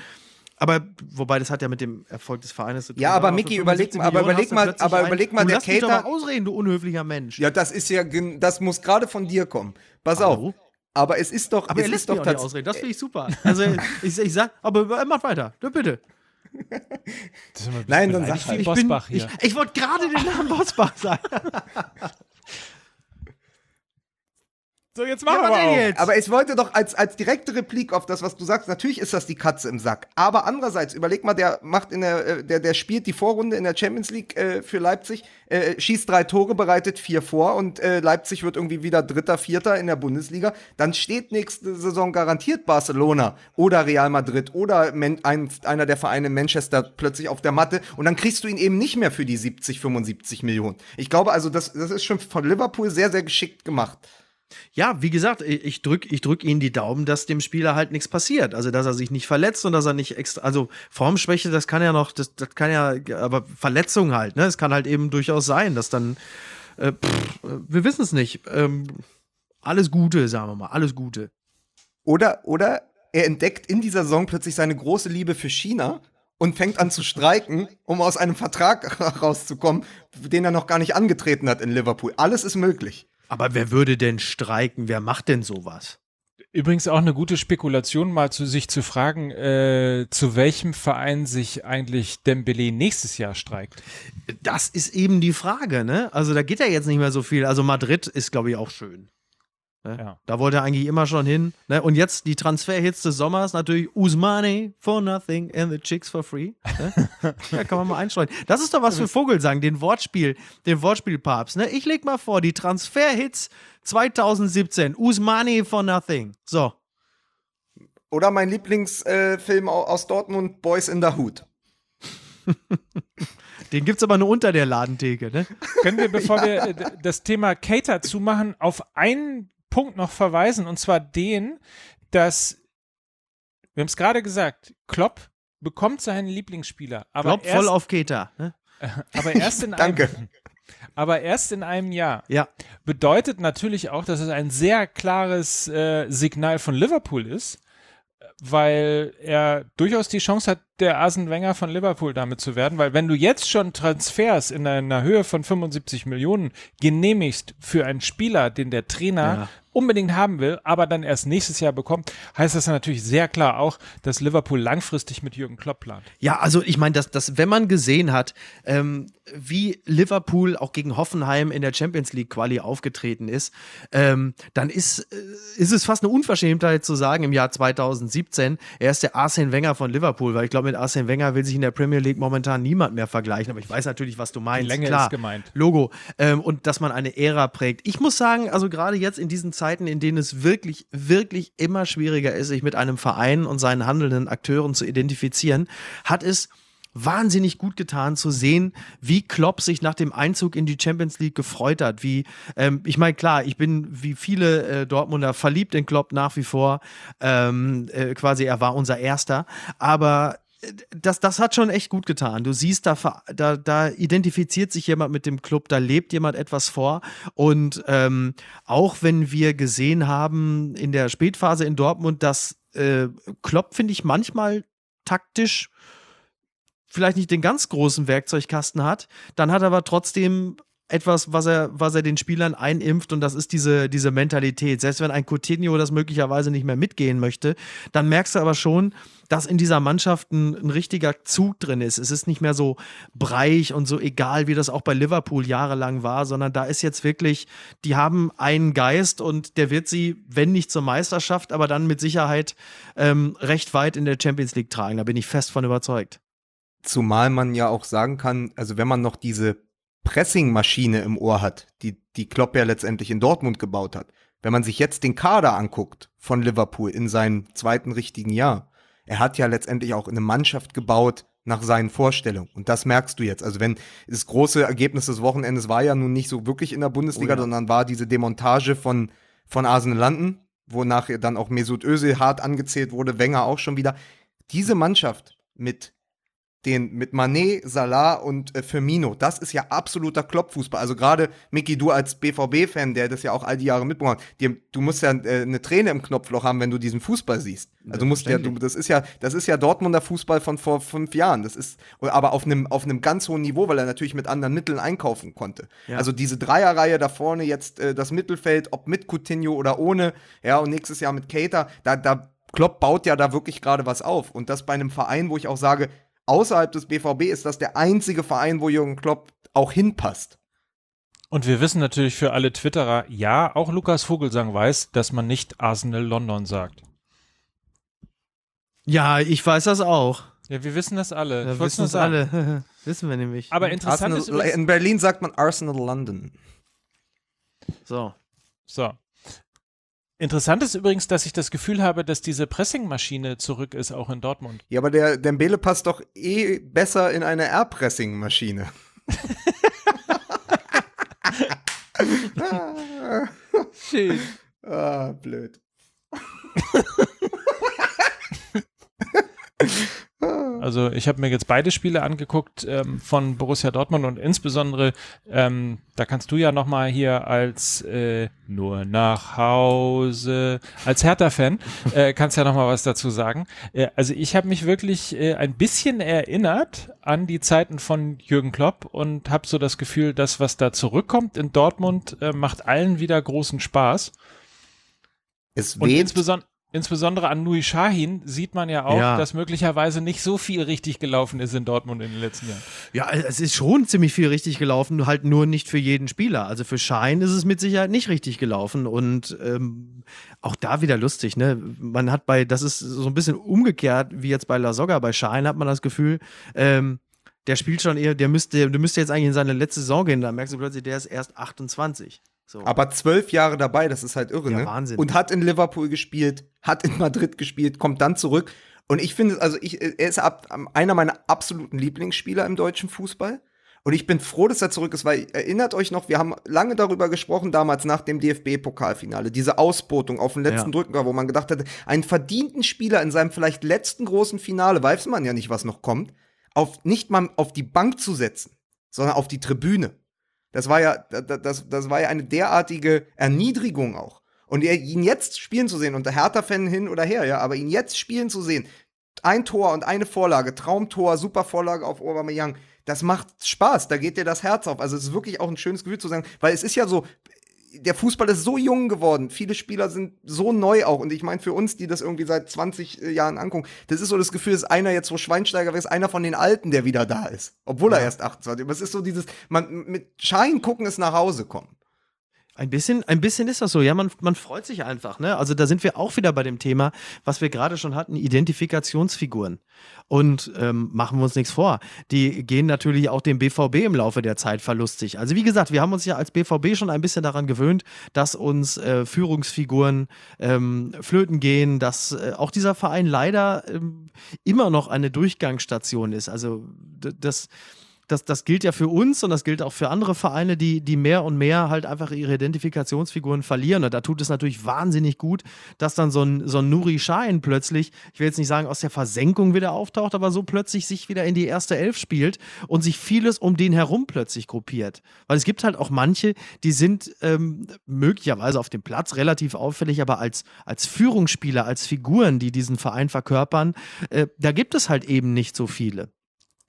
Aber wobei das hat ja mit dem Erfolg des Vereines zu tun. Ja, aber 75 überleg- aber überleg mal- aber überleg mal, du der lass mich doch Cater- mal ausreden, du unhöflicher Mensch. Ja, das ist ja, das muss gerade von dir kommen. Pass Hallo? auf. Aber es ist doch, Aber es er ist lässt mich doch auch nicht ausreden. Das finde ich super. Also ich, ich sag, aber er macht weiter. Ja, bitte. Das ist immer- Nein, dann sag halt. Bosbach ich, hier. ich, ich wollte gerade den Namen Bosbach sagen. (laughs) so, jetzt Ja, machen was wir auch. jetzt? Aber ich wollte doch als, als direkte Replik auf das, was du sagst, natürlich ist das die Katze im Sack. Aber andererseits, überleg mal, der macht in der, äh, der, der spielt die Vorrunde in der Champions League äh, für Leipzig, äh, schießt drei Tore, bereitet vier vor und äh, Leipzig wird irgendwie wieder Dritter, Vierter in der Bundesliga. Dann steht nächste Saison garantiert Barcelona oder Real Madrid oder Men ein, einer der Vereine in Manchester plötzlich auf der Matte und dann kriegst du ihn eben nicht mehr für die 70, 75 Millionen. Ich glaube also, das, das ist schon von Liverpool sehr, sehr geschickt gemacht. Ja, wie gesagt, ich, drücke ich drück Ihnen die Daumen, dass dem Spieler halt nichts passiert. Also, dass er sich nicht verletzt und dass er nicht extra. Also, Formschwäche, das kann ja noch, das, das kann ja, aber Verletzung halt, ne? Es kann halt eben durchaus sein, dass dann. Äh, pff, wir wissen es nicht. Ähm, alles Gute, sagen wir mal, alles Gute. Oder, oder er entdeckt in dieser Saison plötzlich seine große Liebe für China und fängt an zu streiken, um aus einem Vertrag (laughs) rauszukommen, den er noch gar nicht angetreten hat in Liverpool. Alles ist möglich. Aber wer würde denn streiken? Wer macht denn sowas? Übrigens auch eine gute Spekulation, mal zu sich zu fragen, äh, zu welchem Verein sich eigentlich Dembele nächstes Jahr streikt. Das ist eben die Frage, ne? Also da geht ja jetzt nicht mehr so viel. Also Madrid ist, glaube ich, auch schön. Ne? Ja. Da wollte er eigentlich immer schon hin. Ne? Und jetzt die Transferhits des Sommers natürlich Usmane for nothing and the chicks for free. Ne? (laughs) ja, kann man mal einstreuen. Das ist doch was für Vogelsang, den Wortspiel, den Wortspielpapst. Ne? Ich leg mal vor, die Transferhits 2017, Usmane for nothing. So. Oder mein Lieblingsfilm au- aus Dortmund, Boys in the Hood. (laughs) Den gibt's aber nur unter der Ladentheke, ne? Können wir, bevor (laughs) wir äh, das Thema Cater zumachen, auf einen Punkt noch verweisen, und zwar den, dass, wir haben es gerade gesagt, Klopp bekommt seinen Lieblingsspieler, aber, Klopp erst, voll auf Keter. Ne? (laughs) aber erst in (laughs) Danke. einem (laughs) aber erst in einem Jahr. Ja. Bedeutet natürlich auch, dass es ein sehr klares äh, Signal von Liverpool ist, weil er durchaus die Chance hat, der Arsene Wenger von Liverpool damit zu werden, weil wenn du jetzt schon Transfers in einer Höhe von 75 Millionen genehmigst für einen Spieler, den der Trainer Ja. Unbedingt haben will, aber dann erst nächstes Jahr bekommt, heißt das natürlich sehr klar auch, dass Liverpool langfristig mit Jürgen Klopp plant. Ja, also ich meine, dass, dass, wenn man gesehen hat, ähm, wie Liverpool auch gegen Hoffenheim in der Champions League Quali aufgetreten ist, ähm, dann ist, äh, ist es fast eine Unverschämtheit zu sagen im Jahr 2017, er ist der Arsene Wenger von Liverpool, weil ich glaube, mit Arsene Wenger will sich in der Premier League momentan niemand mehr vergleichen, aber ich weiß natürlich, was du meinst. Länge Klar, ist gemeint. Logo. Ähm, und dass man eine Ära prägt. Ich muss sagen, also gerade jetzt in diesen Zeiten, in denen es wirklich, wirklich immer schwieriger ist, sich mit einem Verein und seinen handelnden Akteuren zu identifizieren, hat es wahnsinnig gut getan zu sehen, wie Klopp sich nach dem Einzug in die Champions League gefreut hat. Wie, ähm, ich meine, klar, ich bin wie viele äh, Dortmunder verliebt in Klopp nach wie vor. Ähm, äh, quasi, er war unser Erster. Aber das, das hat schon echt gut getan. Du siehst, da, da, da identifiziert sich jemand mit dem Club, da lebt jemand etwas vor. Und ähm, auch wenn wir gesehen haben in der Spätphase in Dortmund, dass äh, Klopp, finde ich, manchmal taktisch vielleicht nicht den ganz großen Werkzeugkasten hat, dann hat er aber trotzdem etwas, was er, was er den Spielern einimpft und das ist diese, diese Mentalität. Selbst wenn ein Coutinho das möglicherweise nicht mehr mitgehen möchte, dann merkst du aber schon, dass in dieser Mannschaft ein, ein richtiger Zug drin ist. Es ist nicht mehr so breich und so egal, wie das auch bei Liverpool jahrelang war, sondern da ist jetzt wirklich, die haben einen Geist und der wird sie, wenn nicht zur Meisterschaft, aber dann mit Sicherheit ähm, recht weit in der Champions League tragen. Da bin ich fest von überzeugt. Zumal man ja auch sagen kann, also wenn man noch diese Pressingmaschine im Ohr hat, die, die Klopp ja letztendlich in Dortmund gebaut hat. Wenn man sich jetzt den Kader anguckt von Liverpool in seinem zweiten richtigen Jahr, er hat ja letztendlich auch eine Mannschaft gebaut nach seinen Vorstellungen. Und das merkst du jetzt. Also wenn das große Ergebnis des Wochenendes war ja nun nicht so wirklich in der Bundesliga, Oh ja. sondern war diese Demontage von, von Arsenal London, wonach dann auch Mesut Özil hart angezählt wurde, Wenger auch schon wieder. Diese Mannschaft mit den mit Manet, Salah und äh, Firmino, das ist ja absoluter Kloppfußball. Also gerade Micky, du als BVB-Fan, der das ja auch all die Jahre mitbekommen hat, dir, du musst ja äh, eine Träne im Knopfloch haben, wenn du diesen Fußball siehst. Also du musst ja, du, das ist ja, das ist ja Dortmunder Fußball von vor fünf Jahren. Das ist aber auf einem auf einem ganz hohen Niveau, weil er natürlich mit anderen Mitteln einkaufen konnte. Ja. Also diese Dreierreihe da vorne jetzt äh, das Mittelfeld, ob mit Coutinho oder ohne, ja und nächstes Jahr mit Cater, da da Klopp baut ja da wirklich gerade was auf und das bei einem Verein, wo ich auch sage, außerhalb des BVB ist das der einzige Verein, wo Jürgen Klopp auch hinpasst. Und wir wissen natürlich für alle Twitterer, ja, auch Lukas Vogelsang weiß, dass man nicht Arsenal London sagt. Ja, ich weiß das auch. Ja, wir wissen das alle. Wollt's wissen sagen. alle. (laughs) wissen wir nämlich. Aber interessant Arsenal, ist übrigens, in Berlin sagt man Arsenal London. so. so. Interessant ist übrigens, dass ich das Gefühl habe, dass diese Pressingmaschine zurück ist, auch in Dortmund. Ja, aber der Dembele passt doch eh besser in eine Airpressing-Maschine. (laughs) Schön. Ah, blöd. (laughs) Also ich habe mir jetzt beide Spiele angeguckt ähm, von Borussia Dortmund und insbesondere, ähm, da kannst du ja nochmal hier als äh, nur nach Hause, als Hertha-Fan, äh, kannst ja nochmal was dazu sagen. Äh, also ich habe mich wirklich äh, ein bisschen erinnert an die Zeiten von Jürgen Klopp und habe so das Gefühl, dass was da zurückkommt in Dortmund, äh, macht allen wieder großen Spaß. Es weht. Insbeson insbesondere an Nui Sahin sieht man ja auch, Ja. dass möglicherweise nicht so viel richtig gelaufen ist in Dortmund in den letzten Jahren. Ja, es ist schon ziemlich viel richtig gelaufen, halt nur nicht für jeden Spieler. Also für Schein ist es mit Sicherheit nicht richtig gelaufen und ähm, auch da wieder lustig, ne? Man hat bei, das ist so ein bisschen umgekehrt wie jetzt bei La Soga, bei Schein hat man das Gefühl, ähm, der spielt schon eher, der müsste, der müsste jetzt eigentlich in seine letzte Saison gehen, da merkst du plötzlich, der ist erst 28. So. Aber zwölf Jahre dabei, das ist halt irre, Ja, ne? Wahnsinn. Und hat in Liverpool gespielt, hat in Madrid gespielt, kommt dann zurück. Und ich finde, also ich, er ist ab, einer meiner absoluten Lieblingsspieler im deutschen Fußball. Und ich bin froh, dass er zurück ist, weil erinnert euch noch, wir haben lange darüber gesprochen, damals nach dem DFB-Pokalfinale, diese Ausbotung auf den letzten Ja. Drücker, wo man gedacht hatte, einen verdienten Spieler in seinem vielleicht letzten großen Finale, weiß man ja nicht, was noch kommt, auf, nicht mal auf die Bank zu setzen, sondern auf die Tribüne. Das war ja, das, das, war ja eine derartige Erniedrigung auch. Und ihn jetzt spielen zu sehen, unter Hertha-Fan hin oder her, ja, aber ihn jetzt spielen zu sehen, ein Tor und eine Vorlage, Traumtor, super Vorlage auf Aubameyang, das macht Spaß, da geht dir das Herz auf. Also es ist wirklich auch ein schönes Gefühl zu sagen, weil es ist ja so, der Fußball ist so jung geworden, viele Spieler sind so neu auch und ich meine für uns, die das irgendwie seit 20 Jahren angucken, das ist so das Gefühl, dass einer jetzt, wo Schweinsteiger ist, einer von den Alten, der wieder da ist, obwohl er erst 28 ist. Aber es ist so dieses, man mit Schein gucken ist nach Hause kommen. Ein bisschen, ein bisschen ist das so. Ja, man, man freut sich einfach. Ne? Also da sind wir auch wieder bei dem Thema, was wir gerade schon hatten, Identifikationsfiguren. Und ähm, machen wir uns nichts vor. Die gehen natürlich auch dem BVB im Laufe der Zeit verlustig. Also wie gesagt, wir haben uns ja als BVB schon ein bisschen daran gewöhnt, dass uns äh, Führungsfiguren ähm, flöten gehen, dass äh, auch dieser Verein leider ähm, immer noch eine Durchgangsstation ist. Also das das, das gilt ja für uns und das gilt auch für andere Vereine, die, die mehr und mehr halt einfach ihre Identifikationsfiguren verlieren. Und da tut es natürlich wahnsinnig gut, dass dann so ein, so ein Nuri Sahin plötzlich, ich will jetzt nicht sagen, aus der Versenkung wieder auftaucht, aber so plötzlich sich wieder in die erste Elf spielt und sich vieles um den herum plötzlich gruppiert. Weil es gibt halt auch manche, die sind ähm, möglicherweise auf dem Platz relativ auffällig, aber als, als Führungsspieler, als Figuren, die diesen Verein verkörpern, äh, da gibt es halt eben nicht so viele.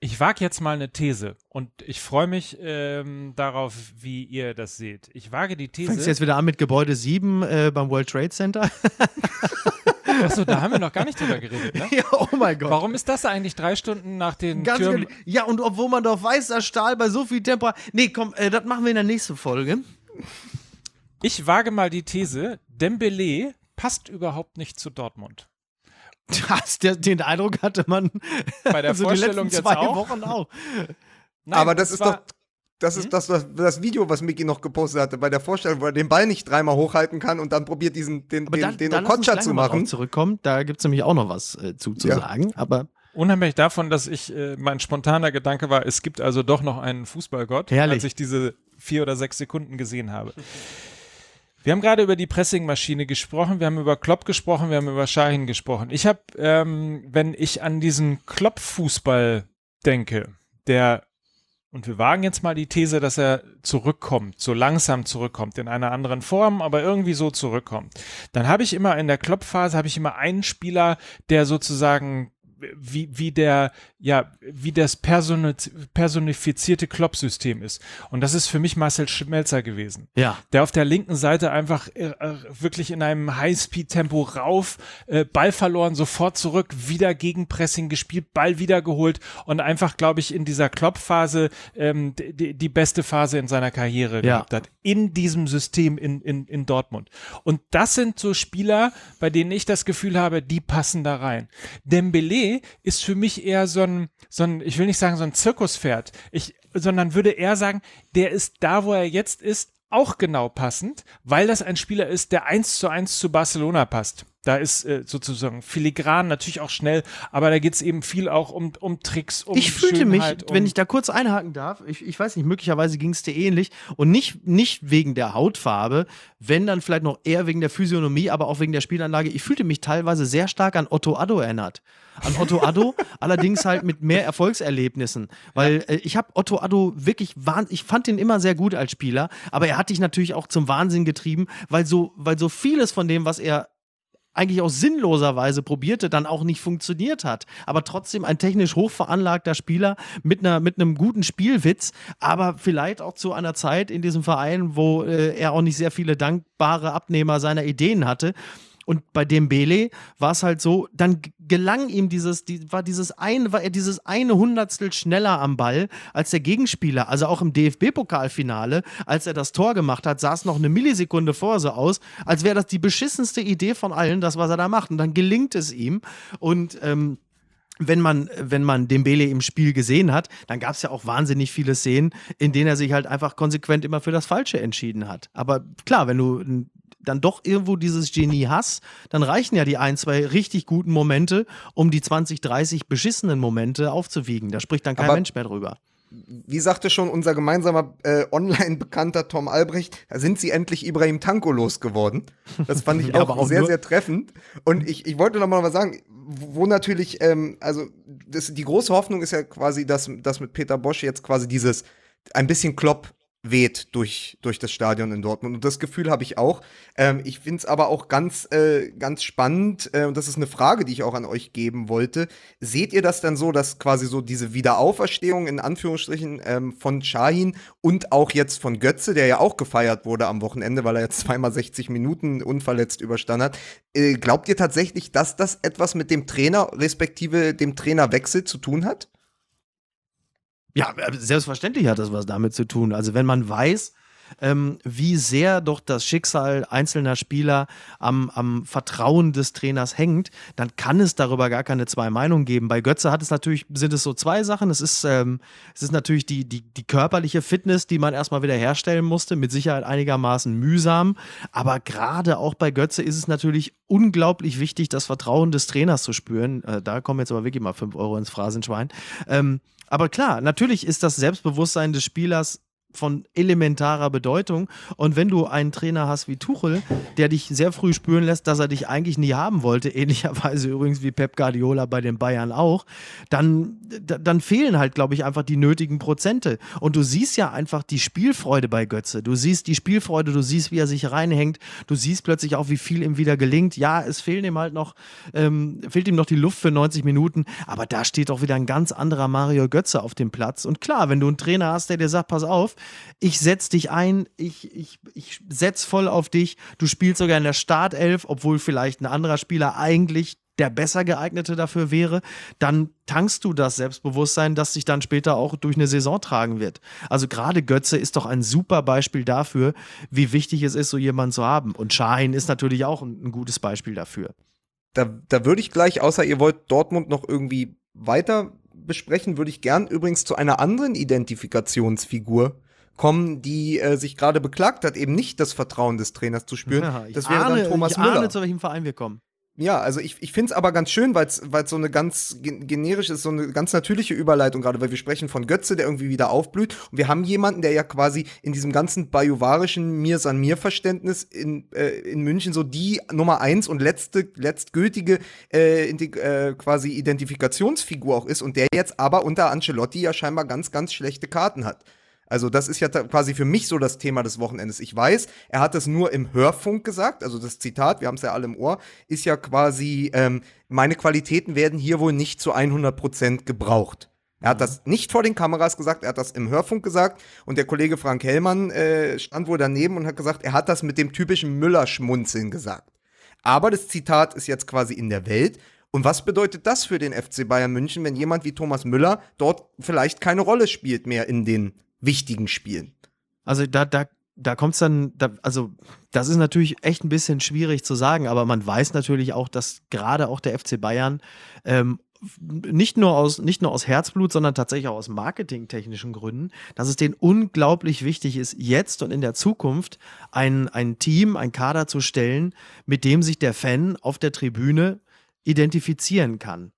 Ich wage jetzt mal eine These und ich freue mich ähm, darauf, wie ihr das seht. Ich wage die Fängst du These. jetzt wieder an mit Gebäude 7 äh, beim World Trade Center? (laughs) Achso, da haben wir noch gar nicht drüber geredet. Ne? (laughs) ja, oh mein Gott. Warum ist das eigentlich drei Stunden nach den Ganz Türmen? ehrlich. Ja, und obwohl man doch weiß, dass Stahl bei so viel Temperatur. Nee, komm, äh, das machen wir in der nächsten Folge. Ich wage mal die These, Dembele passt überhaupt nicht zu Dortmund. Das, der, den Eindruck hatte man Bei der (laughs) also die Vorstellung letzten jetzt zwei auch. Wochen auch. Nein, Aber das ist doch, das ist das, das, das Video, was Mickey noch gepostet hatte bei der Vorstellung, wo er den Ball nicht dreimal hochhalten kann und dann probiert diesen, den, Aber den, da, den da lass uns Okocha zu mal machen. drauf zurückkommen. Da gibt es nämlich auch noch was äh, zu, zu Ja. sagen. Aber Unheimlich davon, dass ich, äh, mein spontaner Gedanke war, es gibt also doch noch einen Fußballgott, Herrlich. als ich diese vier oder sechs Sekunden gesehen habe. Wir haben gerade über die Pressingmaschine gesprochen, wir haben über Klopp gesprochen, wir haben über Shahin gesprochen. Ich habe, ähm, wenn ich an diesen Klopp-Fußball denke, der, und wir wagen jetzt mal die These, dass er zurückkommt, so langsam zurückkommt, in einer anderen Form, aber irgendwie so zurückkommt, dann habe ich immer in der Klopp-Phase, habe ich immer einen Spieler, der sozusagen wie, wie der, ja, wie das personi personifizierte Klopp-System ist. Und das ist für mich Marcel Schmelzer gewesen ja, der auf der linken Seite einfach äh, äh, wirklich in einem Highspeed-Tempo rauf, äh, Ball verloren, sofort zurück, wieder gegen Pressing gespielt, Ball wiedergeholt und einfach, glaube ich, in dieser Klopp-Phase ähm, die, die beste Phase in seiner Karriere Ja. gehabt hat. In diesem System in, in, in Dortmund. Und das sind so Spieler, bei denen ich das Gefühl habe, die passen da rein. Dembele ist für mich eher so ein, so ein, ich will nicht sagen so ein Zirkuspferd, ich, sondern würde eher sagen, der ist da, wo er jetzt ist, auch genau passend, weil das ein Spieler ist, der eins zu eins zu Barcelona passt. Da ist äh, sozusagen filigran, natürlich auch schnell, aber da geht es eben viel auch um, um Tricks, um ich fühlte mich, Schönheit, um wenn ich da kurz einhaken darf, ich, ich weiß nicht, möglicherweise ging es dir ähnlich und nicht, nicht wegen der Hautfarbe, wenn dann vielleicht noch eher wegen der Physiognomie, aber auch wegen der Spielanlage. Ich fühlte mich teilweise sehr stark an Otto Addo erinnert. An Otto Addo, (laughs) allerdings halt mit mehr Erfolgserlebnissen. Weil äh, ich habe Otto Addo wirklich wahnsinnig, ich fand ihn immer sehr gut als Spieler, aber er hat dich natürlich auch zum Wahnsinn getrieben, weil so, weil so vieles von dem, was er eigentlich auch sinnloserweise probierte, dann auch nicht funktioniert hat. Aber trotzdem ein technisch hochveranlagter Spieler mit, einer, mit einem guten Spielwitz, aber vielleicht auch zu einer Zeit in diesem Verein, wo äh, er auch nicht sehr viele dankbare Abnehmer seiner Ideen hatte. Und bei Dembele war es halt so, dann gelang ihm dieses, die, war dieses eine, war er dieses eine Hundertstel schneller am Ball als der Gegenspieler. Also auch im DFB-Pokalfinale, als er das Tor gemacht hat, sah es noch eine Millisekunde vor so aus, als wäre das die beschissenste Idee von allen, das, was er da macht. Und dann gelingt es ihm. Und ähm, wenn man, wenn man Dembele im Spiel gesehen hat, dann gab es ja auch wahnsinnig viele Szenen, in denen er sich halt einfach konsequent immer für das Falsche entschieden hat. Aber klar, wenn du dann doch irgendwo dieses Genie hast, dann reichen ja die ein, zwei richtig guten Momente, um die 20, 30 beschissenen Momente aufzuwiegen. Da spricht dann kein Aber Mensch mehr drüber wie sagte schon unser gemeinsamer äh, Online-Bekannter Tom Albrecht, da sind sie endlich Ibrahim Tanko losgeworden. Das fand ich ja, (laughs) auch, auch, sehr, sehr treffend. Und ich, ich wollte noch mal was sagen, wo natürlich, ähm, also das, die große Hoffnung ist ja quasi, dass, dass mit Peter Bosch jetzt quasi dieses ein bisschen Klopp weht durch, durch das Stadion in Dortmund. Und das Gefühl habe ich auch. Ähm, ich finde es aber auch ganz, äh, ganz spannend, äh, und das ist eine Frage, die ich auch an euch geben wollte. Seht ihr das dann so, dass quasi so diese Wiederauferstehung in Anführungsstrichen ähm, von Shahin und auch jetzt von Götze, der ja auch gefeiert wurde am Wochenende, weil er jetzt zweimal 60 Minuten unverletzt überstanden hat, äh, glaubt ihr tatsächlich, dass das etwas mit dem Trainer respektive dem Trainerwechsel zu tun hat? Ja, äh, selbstverständlich hat das was damit zu tun. Also wenn man weiß, ähm, wie sehr doch das Schicksal einzelner Spieler am, am Vertrauen des Trainers hängt, dann kann es darüber gar keine zwei Meinungen geben. Bei Götze hat es natürlich, sind es so zwei Sachen. Es ist, ähm, es ist natürlich die, die, die körperliche Fitness, die man erstmal wieder herstellen musste, mit Sicherheit einigermaßen mühsam. Aber gerade auch bei Götze ist es natürlich unglaublich wichtig, das Vertrauen des Trainers zu spüren. Äh, da kommen jetzt aber wirklich mal fünf Euro ins Phrasenschwein. Ähm, aber klar, natürlich ist das Selbstbewusstsein des Spielers von elementarer Bedeutung. Und wenn du einen Trainer hast wie Tuchel, der dich sehr früh spüren lässt, dass er dich eigentlich nie haben wollte, (laughs) ähnlicherweise übrigens wie Pep Guardiola bei den Bayern auch, dann, dann fehlen halt, glaube ich, einfach die nötigen Prozente. Und du siehst ja einfach die Spielfreude bei Götze. Du siehst die Spielfreude, du siehst, wie er sich reinhängt, du siehst plötzlich auch, wie viel ihm wieder gelingt. Ja, es fehlt ihm halt noch, ähm, fehlt ihm noch die Luft für 90 Minuten, aber da steht auch wieder ein ganz anderer Mario Götze auf dem Platz. Und klar, wenn du einen Trainer hast, der dir sagt, pass auf, ich setz dich ein, ich, ich, ich setz voll auf dich, du spielst sogar in der Startelf, obwohl vielleicht ein anderer Spieler eigentlich der besser geeignete dafür wäre, dann tankst du das Selbstbewusstsein, das sich dann später auch durch eine Saison tragen wird. Also gerade Götze ist doch ein super Beispiel dafür, wie wichtig es ist, so jemanden zu haben. Und Schein ist natürlich auch ein, ein gutes Beispiel dafür. Da, da würde ich gleich, außer ihr wollt Dortmund noch irgendwie weiter besprechen, würde ich gern übrigens zu einer anderen Identifikationsfigur kommen, die äh, sich gerade beklagt hat, eben nicht das Vertrauen des Trainers zu spüren. Ja, das wäre ahne, dann Thomas ich Müller. Ahne, zu welchem Verein wir kommen. Ja, also ich, ich finde es aber ganz schön, weil es so eine ganz generische, so eine ganz natürliche Überleitung gerade, weil wir sprechen von Götze, der irgendwie wieder aufblüht. Und wir haben jemanden, der ja quasi in diesem ganzen bajuwarischen Mir san mir Verständnis in, äh, in München so die Nummer eins und letzte, letztgültige äh, äh, quasi Identifikationsfigur auch ist und der jetzt aber unter Ancelotti ja scheinbar ganz, ganz schlechte Karten hat. Also das ist ja quasi für mich so das Thema des Wochenendes. Ich weiß, er hat es nur im Hörfunk gesagt, also das Zitat, wir haben es ja alle im Ohr, ist ja quasi, ähm, meine Qualitäten werden hier wohl nicht zu 100 Prozent gebraucht. Er hat das nicht vor den Kameras gesagt, er hat das im Hörfunk gesagt und der Kollege Frank Hellmann äh, stand wohl daneben und hat gesagt, er hat das mit dem typischen Müller-Schmunzeln gesagt. Aber das Zitat ist jetzt quasi in der Welt und was bedeutet das für den FC Bayern München, wenn jemand wie Thomas Müller dort vielleicht keine Rolle spielt mehr in den wichtigen Spielen. Also da, da, da kommt es dann, da, also das ist natürlich echt ein bisschen schwierig zu sagen, aber man weiß natürlich auch, dass gerade auch der FC Bayern ähm, nicht nur aus nicht nur aus Herzblut, sondern tatsächlich auch aus marketingtechnischen Gründen, dass es denen unglaublich wichtig ist, jetzt und in der Zukunft ein, ein Team, ein Kader zu stellen, mit dem sich der Fan auf der Tribüne identifizieren kann.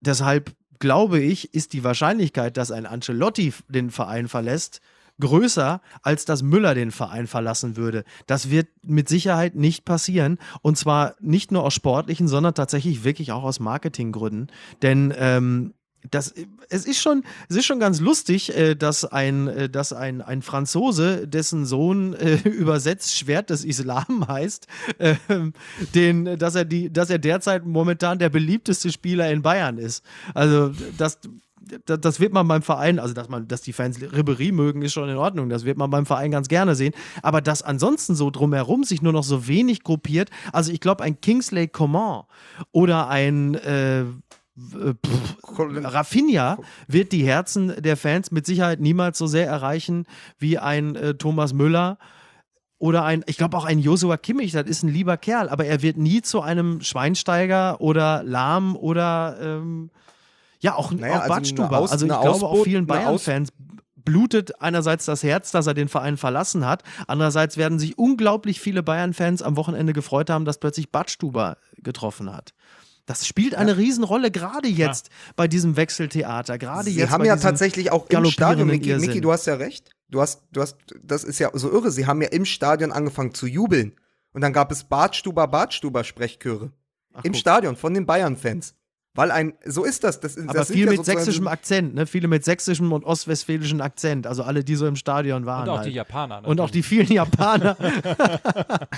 Deshalb glaube ich, ist die Wahrscheinlichkeit, dass ein Ancelotti den Verein verlässt, größer, als dass Müller den Verein verlassen würde. Das wird mit Sicherheit nicht passieren. Und zwar nicht nur aus sportlichen, sondern tatsächlich wirklich auch aus Marketinggründen. Denn ähm, das, es ist schon, es ist schon ganz lustig, äh, dass ein, äh, dass ein, ein Franzose, dessen Sohn äh, (laughs) übersetzt Schwert des Islam (laughs) heißt, äh, den, dass er die, dass er derzeit momentan der beliebteste Spieler in Bayern ist. Also das, das wird man beim Verein, also dass man, dass die Fans Ribery mögen, ist schon in Ordnung. Das wird man beim Verein ganz gerne sehen. Aber dass ansonsten so drumherum sich nur noch so wenig gruppiert, also ich glaube, ein Kingsley Coman oder ein Rafinha wird die Herzen der Fans mit Sicherheit niemals so sehr erreichen wie ein äh, Thomas Müller oder ein, ich glaube auch ein Joshua Kimmich, das ist ein lieber Kerl, aber er wird nie zu einem Schweinsteiger oder Lahm oder ähm, ja, auch, naja, auch also. Aus, also ich glaube auch vielen Bayern-Fans blutet einerseits das Herz, dass er den Verein verlassen hat. Andererseits werden sich unglaublich viele Bayern-Fans am Wochenende gefreut haben, dass plötzlich Badstuber getroffen hat. Das spielt eine ja. Riesenrolle, gerade jetzt ja. bei diesem Wechseltheater. Gerade Sie jetzt haben ja tatsächlich auch im Stadion, Miki, Miki, du hast ja recht. Du hast, du hast, das ist ja so irre. Sie haben ja im Stadion angefangen zu jubeln. Und dann gab es Badstuber, Badstuber Sprechchöre. Im guck. Stadion von den Bayern-Fans. Weil ein, so ist das. das Aber das viel ja mit sächsischem Akzent, ne? Viele mit sächsischem und ostwestfälischen Akzent. Also alle, die so im Stadion waren. Und auch halt. die Japaner. Natürlich. Und auch die vielen Japaner. (laughs)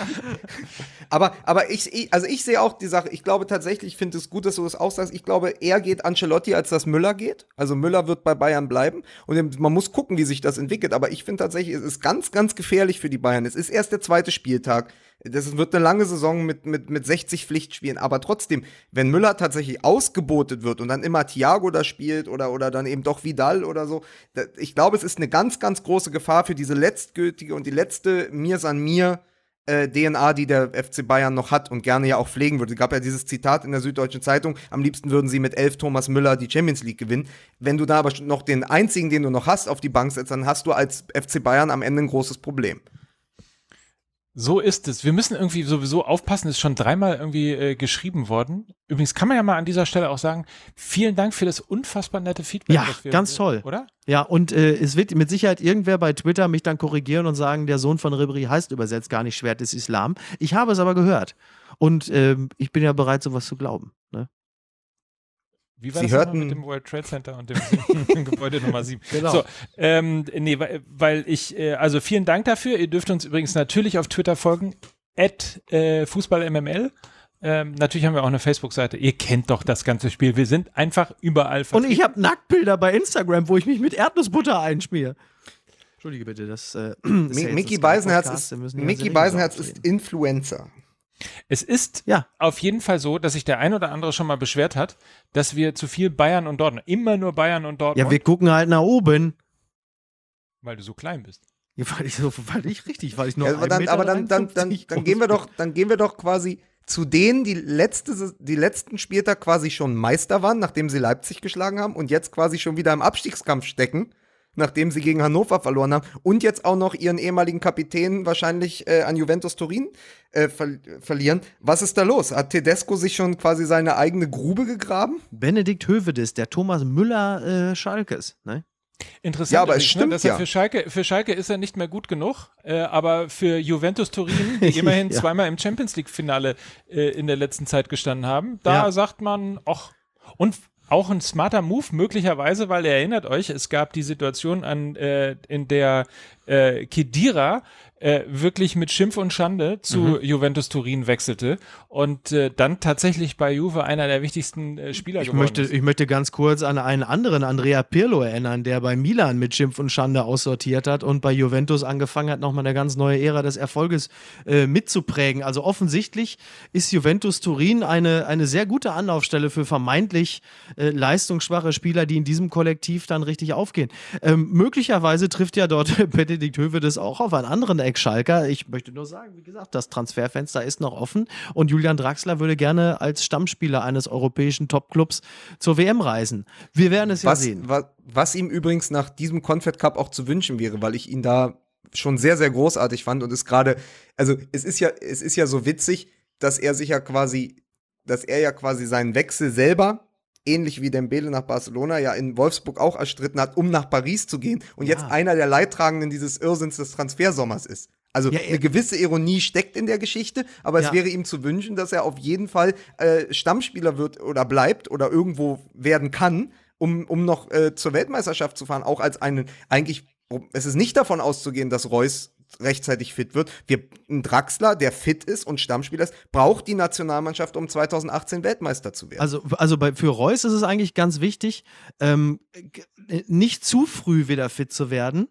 aber, aber ich, ich, also ich sehe auch die Sache, ich glaube tatsächlich, ich finde es gut, dass du das auch sagst. Ich glaube, eher geht Ancelotti, als dass Müller geht. Also Müller wird bei Bayern bleiben. Und man muss gucken, wie sich das entwickelt. Aber ich finde tatsächlich, es ist ganz, ganz gefährlich für die Bayern. Es ist erst der zweite Spieltag. Das wird eine lange Saison mit, mit, mit 60 Pflichtspielen. Aber trotzdem, wenn Müller tatsächlich ausgebotet wird und dann immer Thiago da spielt oder, oder dann eben doch Vidal oder so, da, ich glaube, es ist eine ganz, ganz große Gefahr für diese letztgültige und die letzte Mir san mir äh, DNA, die der FC Bayern noch hat und gerne ja auch pflegen würde. Es gab ja dieses Zitat in der Süddeutschen Zeitung, am liebsten würden sie mit elf Thomas Müller die Champions League gewinnen. Wenn du da aber noch den einzigen, den du noch hast, auf die Bank setzt, dann hast du als FC Bayern am Ende ein großes Problem. So ist es. Wir müssen irgendwie sowieso aufpassen, ist schon dreimal irgendwie äh, geschrieben worden. Übrigens kann man ja mal an dieser Stelle auch sagen, vielen Dank für das unfassbar nette Feedback. Ja, wir, ganz toll. Oder? Ja, und äh, es wird mit Sicherheit irgendwer bei Twitter mich dann korrigieren und sagen, der Sohn von Ribéry heißt übersetzt gar nicht Schwert des Islam. Ich habe es aber gehört. Und äh, ich bin ja bereit, sowas zu glauben. Wie war Sie das hörten mit dem World Trade Center und dem, (laughs) Gebäude Nummer 7? Genau. So, ähm, nee, weil, weil ich, äh, also vielen Dank dafür. Ihr dürft uns übrigens natürlich auf Twitter folgen, at äh, FußballMML. Ähm, natürlich haben wir auch eine Facebook-Seite. Ihr kennt doch das ganze Spiel. Wir sind einfach überall vertreten. Und ich habe Nacktbilder bei Instagram, wo ich mich mit Erdnussbutter einschmiere. Entschuldige bitte, das äh, (clears throat) Mickey Beisenherz ist, Mickey Beisenherz ist Influencer. Es ist ja. auf jeden Fall so, dass sich der ein oder andere schon mal beschwert hat, dass wir zu viel Bayern und Dortmund, immer nur Bayern und Dortmund. Ja, wir gucken halt nach oben. Weil du so klein bist. Ja, weil ich so, weil ich richtig, weil ich nur ja, aber dann, aber dann, dann, dann, dann gehen wir doch, dann gehen wir doch quasi zu denen, die letzte, die letzten Spieltag quasi schon Meister waren, nachdem sie Leipzig geschlagen haben und jetzt quasi schon wieder im Abstiegskampf stecken nachdem sie gegen Hannover verloren haben und jetzt auch noch ihren ehemaligen Kapitän wahrscheinlich äh, an Juventus Turin äh, ver verlieren. Was ist da los? Hat Tedesco sich schon quasi seine eigene Grube gegraben? Benedikt Hövedes, der Thomas Müller äh, Schalkes, ne? Interessant, ja, aber es ne, stimmt, ne, dass ja. er für Schalke, für Schalke ist er nicht mehr gut genug, äh, aber für Juventus Turin, (laughs) die immerhin ja. zweimal im Champions League Finale äh, in der letzten Zeit gestanden haben, da ja. sagt man, ach, und auch ein smarter Move möglicherweise, weil ihr erinnert euch, es gab die Situation an, äh, in der äh, Kedira äh, wirklich mit Schimpf und Schande zu mhm. Juventus Turin wechselte und äh, dann tatsächlich bei Juve einer der wichtigsten äh, Spieler ich geworden möchte, ist. Ich möchte ganz kurz an einen anderen Andrea Pirlo erinnern, der bei Milan mit Schimpf und Schande aussortiert hat und bei Juventus angefangen hat, nochmal eine ganz neue Ära des Erfolges äh, mitzuprägen. Also offensichtlich ist Juventus Turin eine, eine sehr gute Anlaufstelle für vermeintlich äh, leistungsschwache Spieler, die in diesem Kollektiv dann richtig aufgehen. Ähm, möglicherweise trifft ja dort (laughs) Benedikt Höwe das auch auf einen anderen Ex-Schalker. Ich möchte nur sagen, wie gesagt, das Transferfenster ist noch offen und Julian Draxler würde gerne als Stammspieler eines europäischen Topclubs zur WM reisen. Wir werden es was, ja sehen. Was, was ihm übrigens nach diesem Confed Cup auch zu wünschen wäre, weil ich ihn da schon sehr, sehr großartig fand und es gerade, also es ist ja, es ist ja so witzig, dass er sich ja quasi, dass er ja quasi seinen Wechsel selber ähnlich wie Dembele nach Barcelona ja in Wolfsburg auch erstritten hat, um nach Paris zu gehen und ja. jetzt einer der Leidtragenden dieses Irrsinns des Transfersommers ist. Also ja, eine gewisse Ironie steckt in der Geschichte, aber ja. es wäre ihm zu wünschen, dass er auf jeden Fall äh, Stammspieler wird oder bleibt oder irgendwo werden kann, um, um noch äh, zur Weltmeisterschaft zu fahren, auch als einen eigentlich es ist nicht davon auszugehen, dass Reus rechtzeitig fit wird. Wir, ein Draxler, der fit ist und Stammspieler ist, braucht die Nationalmannschaft, um 2018 Weltmeister zu werden. Also, also bei, für Reus ist es eigentlich ganz wichtig, ähm, nicht zu früh wieder fit zu werden,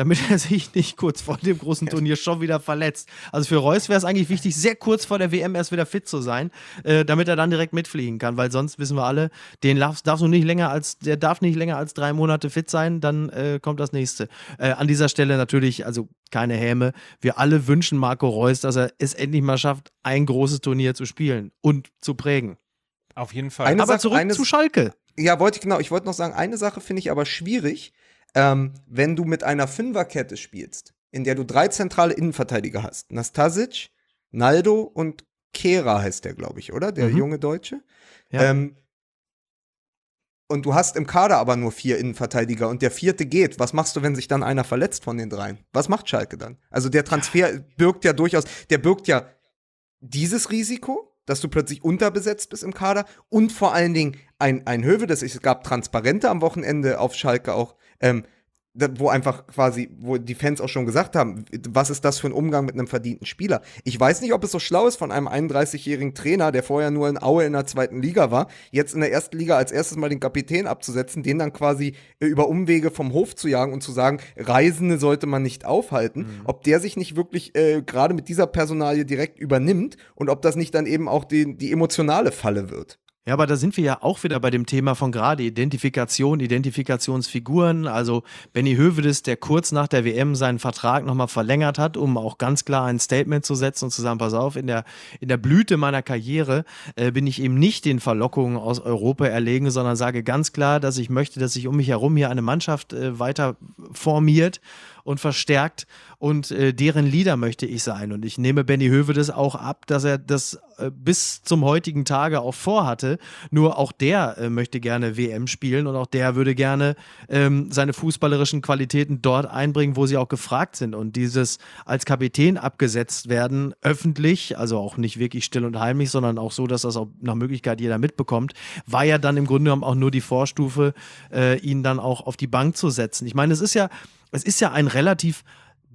damit er sich nicht kurz vor dem großen Turnier schon wieder verletzt. Also für Reus wäre es eigentlich wichtig, sehr kurz vor der WM erst wieder fit zu sein, äh, damit er dann direkt mitfliegen kann, weil sonst wissen wir alle, den darf, darf nicht länger als, der darf nicht länger als drei Monate fit sein, dann äh, kommt das nächste. Äh, an dieser Stelle natürlich, also keine Häme. Wir alle wünschen Marco Reus, dass er es endlich mal schafft, ein großes Turnier zu spielen und zu prägen. Auf jeden Fall. Eine aber Sache, zurück eine, zu Schalke. Ja, wollte ich genau. Ich wollte noch sagen, eine Sache finde ich aber schwierig ähm, wenn du mit einer Fünferkette spielst, in der du drei zentrale Innenverteidiger hast, Nastasic, Naldo und Kera heißt der, glaube ich, oder? Der mhm. junge Deutsche. Ja. Ähm, und du hast im Kader aber nur vier Innenverteidiger und der vierte geht. Was machst du, wenn sich dann einer verletzt von den dreien? Was macht Schalke dann? Also der Transfer birgt ja durchaus, der birgt ja dieses Risiko, dass du plötzlich unterbesetzt bist im Kader und vor allen Dingen ein, ein Höwe, das es gab Transparente am Wochenende auf Schalke auch, ähm, wo einfach quasi, wo die Fans auch schon gesagt haben, was ist das für ein Umgang mit einem verdienten Spieler? Ich weiß nicht, ob es so schlau ist von einem 31-jährigen Trainer, der vorher nur in Aue in der zweiten Liga war, jetzt in der ersten Liga als erstes mal den Kapitän abzusetzen, den dann quasi äh, über Umwege vom Hof zu jagen und zu sagen, Reisende sollte man nicht aufhalten, mhm. ob der sich nicht wirklich äh, gerade mit dieser Personalie direkt übernimmt und ob das nicht dann eben auch die, die emotionale Falle wird. Ja, aber da sind wir ja auch wieder bei dem Thema von gerade Identifikation, Identifikationsfiguren. Also Benny Hövedes, der kurz nach der WM seinen Vertrag nochmal verlängert hat, um auch ganz klar ein Statement zu setzen und zu sagen, pass auf, in der, in der Blüte meiner Karriere äh, bin ich eben nicht den Verlockungen aus Europa erlegen, sondern sage ganz klar, dass ich möchte, dass sich um mich herum hier eine Mannschaft äh, weiter formiert und verstärkt und äh, deren Leader möchte ich sein. Und ich nehme Benny Höwe das auch ab, dass er das äh, bis zum heutigen Tage auch vorhatte. Nur auch der äh, möchte gerne WM spielen und auch der würde gerne ähm, seine fußballerischen Qualitäten dort einbringen, wo sie auch gefragt sind. Und dieses als Kapitän abgesetzt werden, öffentlich, also auch nicht wirklich still und heimlich, sondern auch so, dass das auch nach Möglichkeit jeder mitbekommt, war ja dann im Grunde genommen auch nur die Vorstufe, äh, ihn dann auch auf die Bank zu setzen. Ich meine, es ist ja es ist ja ein relativ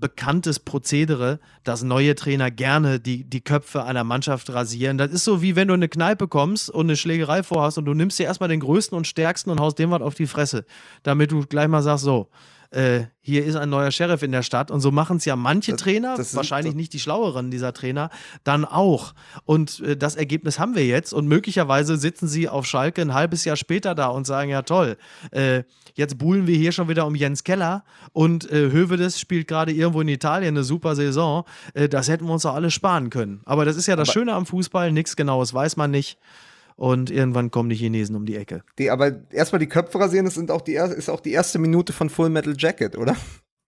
bekanntes Prozedere, dass neue Trainer gerne die, die Köpfe einer Mannschaft rasieren. Das ist so wie wenn du in eine Kneipe kommst und eine Schlägerei vorhast und du nimmst dir erstmal den größten und stärksten und haust dem was auf die Fresse, damit du gleich mal sagst, so, äh, hier ist ein neuer Sheriff in der Stadt. Und so machen es ja manche das, Trainer, das wahrscheinlich nicht die schlaueren dieser Trainer, dann auch. Und äh, das Ergebnis haben wir jetzt. Und möglicherweise sitzen sie auf Schalke ein halbes Jahr später da und sagen, ja toll, äh, jetzt buhlen wir hier schon wieder um Jens Keller und äh, Hövedes spielt gerade irgendwo in Italien eine super Saison. Äh, das hätten wir uns doch alle sparen können. Aber das ist ja das Aber Schöne am Fußball, nichts Genaues weiß man nicht und irgendwann kommen die Chinesen um die Ecke. Die, aber erstmal die Köpfe rasieren, das sind auch die, ist auch die erste Minute von Full Metal Jacket, oder?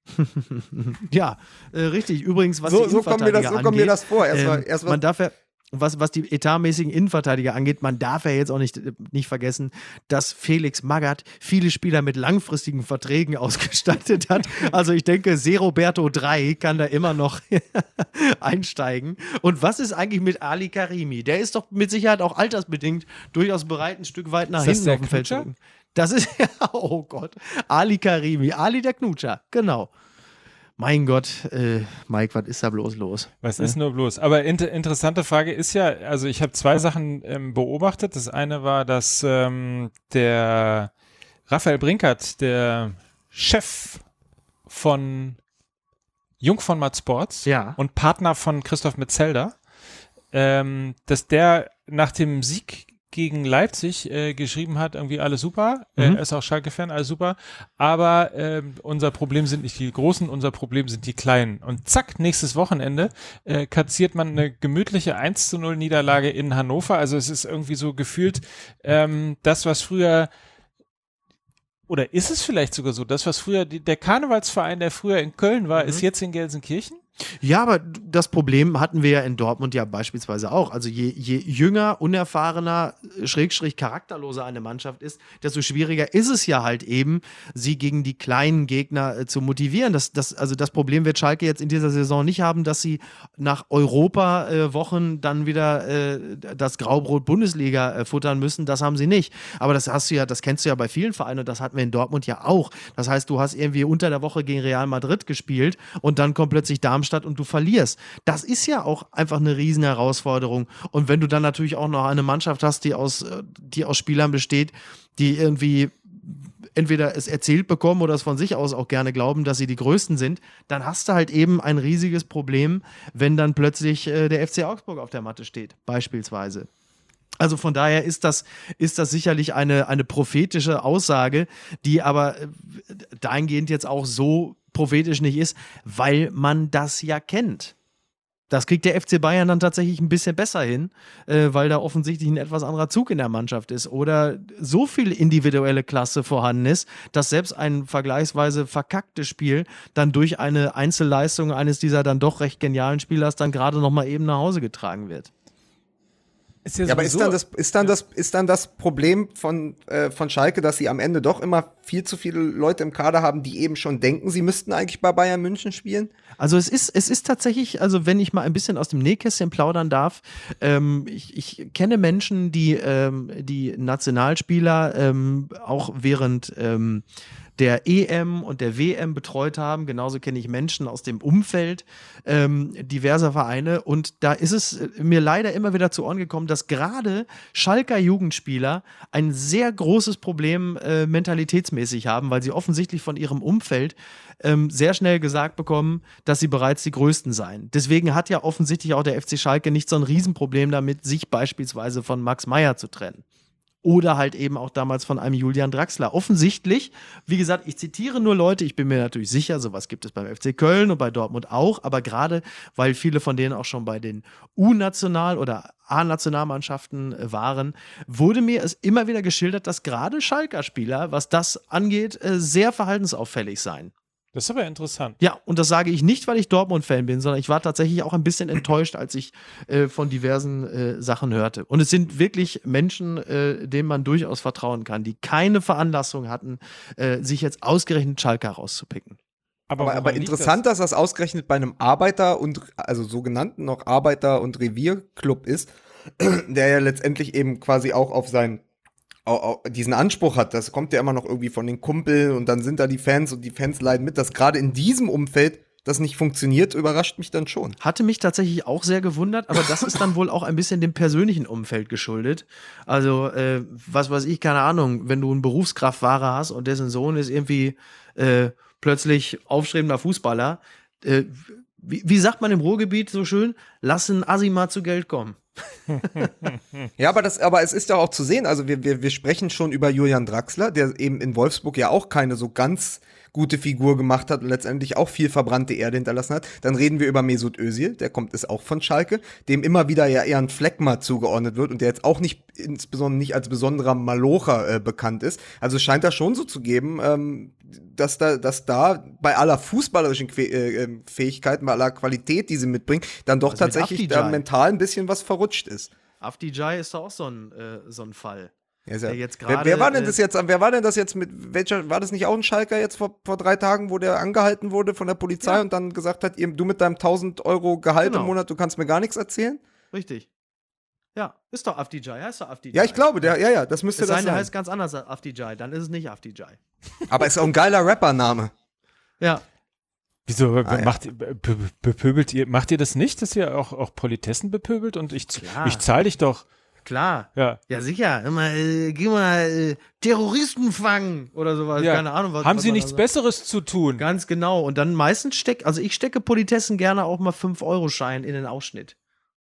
(laughs) ja, äh, richtig. Übrigens, was so, die so kommt mir das, so kommt mir das vor. Erstmal, ähm, erstmal man darf ja was, was die etatmäßigen Innenverteidiger angeht, man darf ja jetzt auch nicht, nicht vergessen, dass Felix Magath viele Spieler mit langfristigen Verträgen (laughs) ausgestattet hat. Also ich denke, Seroberto 3 kann da immer noch (laughs) einsteigen. Und was ist eigentlich mit Ali Karimi? Der ist doch mit Sicherheit auch altersbedingt durchaus bereit, ein Stück weit nach ist hinten auf dem Feld zu. Das ist (laughs) ja, oh Gott, Ali Karimi, Ali der Knutscher, genau mein Gott, äh, Mike, was ist da bloß los? Was ne? ist nur bloß? Aber inter interessante Frage ist ja, also ich habe zwei Sachen ähm, beobachtet. Das eine war, dass ähm, der Raphael Brinkert, der Chef von Jung von Matt Sports ja. und Partner von Christoph Metzelder, ähm, dass der nach dem Sieg gegen Leipzig äh, geschrieben hat, irgendwie alles super. Mhm. Er ist auch Schalke-Fan, alles super. Aber äh, unser Problem sind nicht die Großen, unser Problem sind die Kleinen. Und zack, nächstes Wochenende äh, kassiert man eine gemütliche 1 zu 0 Niederlage in Hannover. Also es ist irgendwie so gefühlt ähm, das, was früher oder ist es vielleicht sogar so, das, was früher die, der Karnevalsverein, der früher in Köln war, mhm. ist jetzt in Gelsenkirchen? Ja, aber das Problem hatten wir ja in Dortmund ja beispielsweise auch. Also je, je jünger, unerfahrener, schrägstrich charakterloser eine Mannschaft ist, desto schwieriger ist es ja halt eben, sie gegen die kleinen Gegner äh, zu motivieren. Das, das, also das Problem wird Schalke jetzt in dieser Saison nicht haben, dass sie nach Europa-Wochen äh, dann wieder äh, das Graubrot-Bundesliga äh, futtern müssen. Das haben sie nicht. Aber das hast du ja, das kennst du ja bei vielen Vereinen und das hatten wir in Dortmund ja auch. Das heißt, du hast irgendwie unter der Woche gegen Real Madrid gespielt und dann kommt plötzlich Darmstadt und du verlierst. Das ist ja auch einfach eine riesen Herausforderung. Und wenn du dann natürlich auch noch eine Mannschaft hast, die aus, äh, die aus Spielern besteht, die irgendwie entweder es erzählt bekommen oder es von sich aus auch gerne glauben, dass sie die Größten sind, dann hast du halt eben ein riesiges Problem, wenn dann plötzlich äh, der FC Augsburg auf der Matte steht, beispielsweise. Also von daher ist das, ist das sicherlich eine, eine prophetische Aussage, die aber äh, dahingehend jetzt auch so prophetisch nicht ist, weil man das ja kennt. Das kriegt der FC Bayern dann tatsächlich ein bisschen besser hin, äh, weil da offensichtlich ein etwas anderer Zug in der Mannschaft ist oder so viel individuelle Klasse vorhanden ist, dass selbst ein vergleichsweise verkacktes Spiel dann durch eine Einzelleistung eines dieser dann doch recht genialen Spielers dann gerade noch mal eben nach Hause getragen wird. Ist ja, ja aber ist dann, das, ist, dann das, ist dann das Problem von, äh, von Schalke, dass sie am Ende doch immer viel zu viele Leute im Kader haben, die eben schon denken, sie müssten eigentlich bei Bayern München spielen? Also es ist, es ist tatsächlich, also wenn ich mal ein bisschen aus dem Nähkästchen plaudern darf, ähm, ich, ich kenne Menschen, die, ähm, die Nationalspieler ähm, auch während ähm, der EM und der WM betreut haben. Genauso kenne ich Menschen aus dem Umfeld ähm, diverser Vereine. Und da ist es mir leider immer wieder zu Ohren gekommen, dass gerade Schalker Jugendspieler ein sehr großes Problem äh, mentalitätsmäßig haben, weil sie offensichtlich von ihrem Umfeld ähm, sehr schnell gesagt bekommen, dass sie bereits die Größten seien. Deswegen hat ja offensichtlich auch der FC Schalke nicht so ein Riesenproblem damit, sich beispielsweise von Max Meyer zu trennen oder halt eben auch damals von einem Julian Draxler. Offensichtlich, wie gesagt, ich zitiere nur Leute, ich bin mir natürlich sicher, sowas gibt es beim FC Köln und bei Dortmund auch, aber gerade weil viele von denen auch schon bei den U-National- oder A-Nationalmannschaften äh, waren, wurde mir es immer wieder geschildert, dass gerade Schalker Spieler, was das angeht, äh, sehr verhaltensauffällig seien. Das ist aber interessant. Ja, und das sage ich nicht, weil ich Dortmund-Fan bin, sondern ich war tatsächlich auch ein bisschen enttäuscht, als ich äh, von diversen äh, Sachen hörte. Und es sind wirklich Menschen, äh, denen man durchaus vertrauen kann, die keine Veranlassung hatten, äh, sich jetzt ausgerechnet Schalke rauszupicken. Aber, aber, aber interessant, das? dass das ausgerechnet bei einem Arbeiter- und, also sogenannten noch Arbeiter- und Revierclub ist, (clears throat) der ja letztendlich eben quasi auch auf sein diesen Anspruch hat, das kommt ja immer noch irgendwie von den Kumpeln und dann sind da die Fans und die Fans leiden mit, dass gerade in diesem Umfeld das nicht funktioniert, überrascht mich dann schon. Hatte mich tatsächlich auch sehr gewundert, aber das ist dann wohl auch ein bisschen dem persönlichen Umfeld geschuldet. Also, äh, was weiß ich, keine Ahnung, wenn du einen Berufskraftfahrer hast und dessen Sohn ist irgendwie äh, plötzlich aufstrebender Fußballer, äh, wie, wie sagt man im Ruhrgebiet so schön, lass ein Assi mal zu Geld kommen. (laughs) ja, aber, das, aber es ist ja auch zu sehen, also wir, wir, wir sprechen schon über Julian Draxler, der eben in Wolfsburg ja auch keine so ganz gute Figur gemacht hat und letztendlich auch viel verbrannte Erde hinterlassen hat. Dann reden wir über Mesut Özil, der kommt ist auch von Schalke, dem immer wieder ja eher ein Fleckma zugeordnet wird und der jetzt auch nicht insbesondere nicht als besonderer Malocher äh, bekannt ist. Also scheint da schon so zu geben, ähm, dass da, dass da bei aller fußballerischen que äh, ähm, Fähigkeiten, bei aller Qualität, die sie mitbringen, dann doch also tatsächlich da mental ein bisschen was verrutscht ist. Afdijai ist da auch so ein, äh, so ein Fall. Ja, jetzt grade, wer, wer, war denn das jetzt? Wer war denn das jetzt mit welcher? War das nicht auch ein Schalker jetzt vor, vor drei Tagen, wo der angehalten wurde von der Polizei ja. und dann gesagt hat, du mit deinem 1000 Euro Gehalt genau. im Monat, du kannst mir gar nichts erzählen? Richtig. Ja, ist doch Afdijai, heißt doch Afdijai. Ja, ich glaube, der, ja, ja, das müsste es das sein. Der heißt ganz anders als Afdijai, dann ist es nicht Afdijai. Aber ist auch ein geiler Rappername. Ja. Wieso ah, macht, ja. bepöbelt ihr, macht ihr das nicht, dass ihr auch, auch Politessen bepöbelt und ich, ich zahle dich doch Klar. Ja. Ja, sicher. Immer, äh, geh mal äh, Terroristen fangen oder sowas. Ja. Keine Ahnung, was. Haben was sie nichts Besseres zu tun? Ganz genau. Und dann meistens steckt, also ich stecke Politessen gerne auch mal 5-Euro-Schein in den Ausschnitt.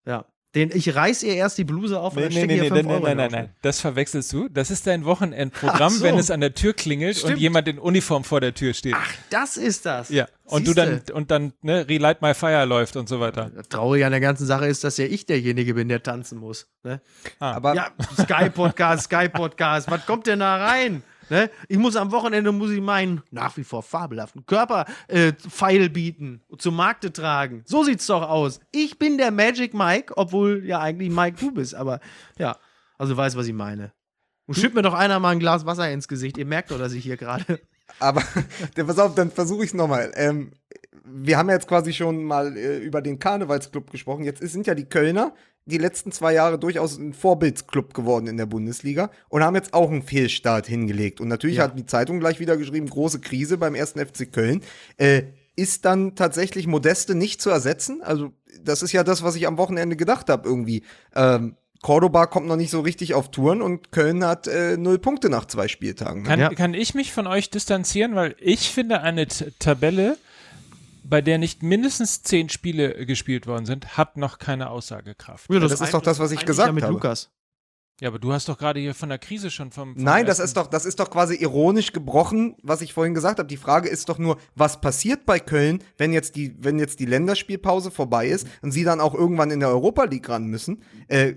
Ja. Den, ich reiß ihr erst die Bluse auf und nee, dann stecke nee, nee, ihr 5 nee, Euro Nein, nein, nein, das verwechselst du. Das ist dein Wochenendprogramm, so. wenn es an der Tür klingelt Stimmt. und jemand in Uniform vor der Tür steht. Ach, das ist das. Ja. Und Siehste. du dann, und dann, ne, Relight My Fire läuft und so weiter. Das Traurige an der ganzen Sache ist, dass ja ich derjenige bin, der tanzen muss. Ne? Ah. Aber ja, Sky-Podcast, Sky-Podcast, was kommt denn da rein? Ne? Ich muss am Wochenende muss ich meinen nach wie vor fabelhaften Körper äh, Pfeil bieten, zum Markte tragen. So sieht's doch aus. Ich bin der Magic Mike, obwohl ja eigentlich Mike du bist, aber ja, also du weißt, was ich meine. Und schütt mir doch einer mal ein Glas Wasser ins Gesicht. Ihr merkt doch, dass ich hier gerade. Aber, (laughs) pass auf, dann versuche ich es nochmal. Ähm, wir haben ja jetzt quasi schon mal äh, über den Karnevalsclub gesprochen. Jetzt sind ja die Kölner die letzten zwei Jahre durchaus ein Vorbildsclub geworden in der Bundesliga und haben jetzt auch einen Fehlstart hingelegt. Und natürlich Ja. hat die Zeitung gleich wieder geschrieben, große Krise beim ersten FC Köln. Äh, ist dann tatsächlich Modeste nicht zu ersetzen? Also, das ist ja das, was ich am Wochenende gedacht habe, irgendwie. Ähm, Cordoba kommt noch nicht so richtig auf Touren und Köln hat äh, null Punkte nach zwei Spieltagen. Ne? Kann, Ja. kann ich mich von euch distanzieren, weil ich finde, eine T Tabelle, bei der nicht mindestens zehn Spiele gespielt worden sind, hat noch keine Aussagekraft. Ja, das ist doch das, was ich gesagt ja mit habe. Lukas. Ja, aber du hast doch gerade hier von der Krise schon vom. vom Nein, das ist doch, das ist doch quasi ironisch gebrochen, was ich vorhin gesagt habe. Die Frage ist doch nur, was passiert bei Köln, wenn jetzt die, wenn jetzt die Länderspielpause vorbei ist und sie dann auch irgendwann in der Europa League ran müssen? Äh,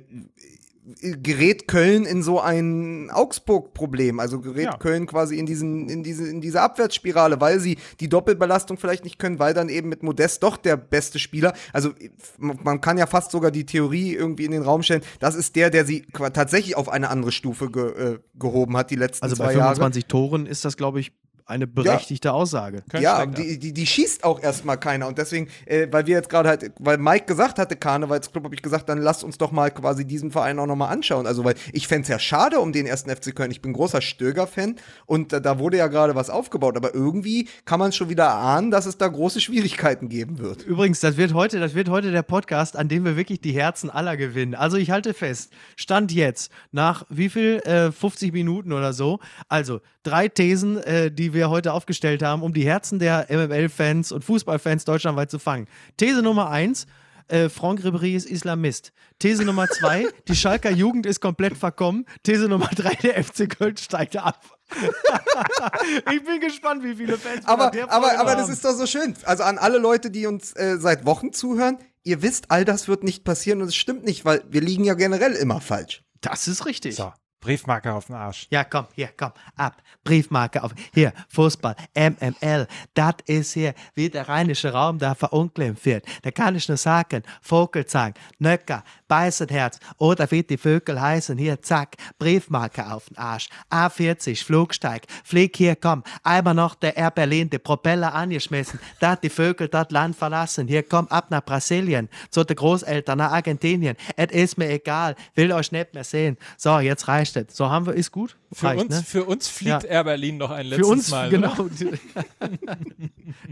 gerät Köln in so ein Augsburg-Problem, also gerät Ja. Köln quasi in diesen, in diese, in diese Abwärtsspirale, weil sie die Doppelbelastung vielleicht nicht können, weil dann eben mit Modest doch der beste Spieler, also man kann ja fast sogar die Theorie irgendwie in den Raum stellen, das ist der, der sie tatsächlich auf eine andere Stufe ge, äh, gehoben hat die letzten Also zwei bei Jahre. 25 Toren ist das, glaube ich, eine berechtigte Aussage. Kein Ja, die, die, die schießt auch erstmal keiner. Und deswegen, äh, weil wir jetzt gerade halt, weil Mike gesagt hatte, Karnevalsclub, habe ich gesagt, dann lasst uns doch mal quasi diesen Verein auch nochmal anschauen. Also, weil ich fände es ja schade um den ersten FC Köln. Ich bin großer Stöger-Fan und äh, da wurde ja gerade was aufgebaut. Aber irgendwie kann man schon wieder erahnen, dass es da große Schwierigkeiten geben wird. Übrigens, das wird heute, das wird heute der Podcast, an dem wir wirklich die Herzen aller gewinnen. Also ich halte fest, Stand jetzt, nach wie viel? Äh, 50 Minuten oder so. Also drei Thesen, äh, die wir heute aufgestellt haben, um die Herzen der MML-Fans und Fußballfans deutschlandweit zu fangen. These Nummer eins. Äh, Franck Ribéry ist Islamist. These Nummer zwei, (laughs) die Schalker Jugend ist komplett verkommen. These Nummer drei, der FC Köln steigt ab. (laughs) ich bin gespannt, wie viele Fans wir Aber, der aber, Folge aber haben. das ist doch so schön. Also an alle Leute, die uns äh, seit Wochen zuhören, ihr wisst, all das wird nicht passieren und es stimmt nicht, weil wir liegen ja generell immer falsch. Das ist richtig. So, Briefmarke auf den Arsch. Ja, komm, hier, komm, ab. Briefmarke auf. Hier, Fußball, MML. Das ist hier, wie der rheinische Raum da verunglimpft wird. Da kann ich nur sagen, Vogelzang, Nöcker, Beißenherz oder wie die Vögel heißen, hier, zack, Briefmarke auf den Arsch. A40, Flugsteig, flieg hier, komm, einmal noch der Air Berlin, die Propeller angeschmissen, da die Vögel das Land verlassen, hier, komm, ab nach Brasilien, zu den Großeltern, nach Argentinien, es ist mir egal, will euch nicht mehr sehen. So, jetzt reicht es. So haben wir, ist gut? Für, Reicht, uns, ne? für uns fliegt Ja. Air Berlin noch ein letztes Für uns, Mal. genau. (laughs)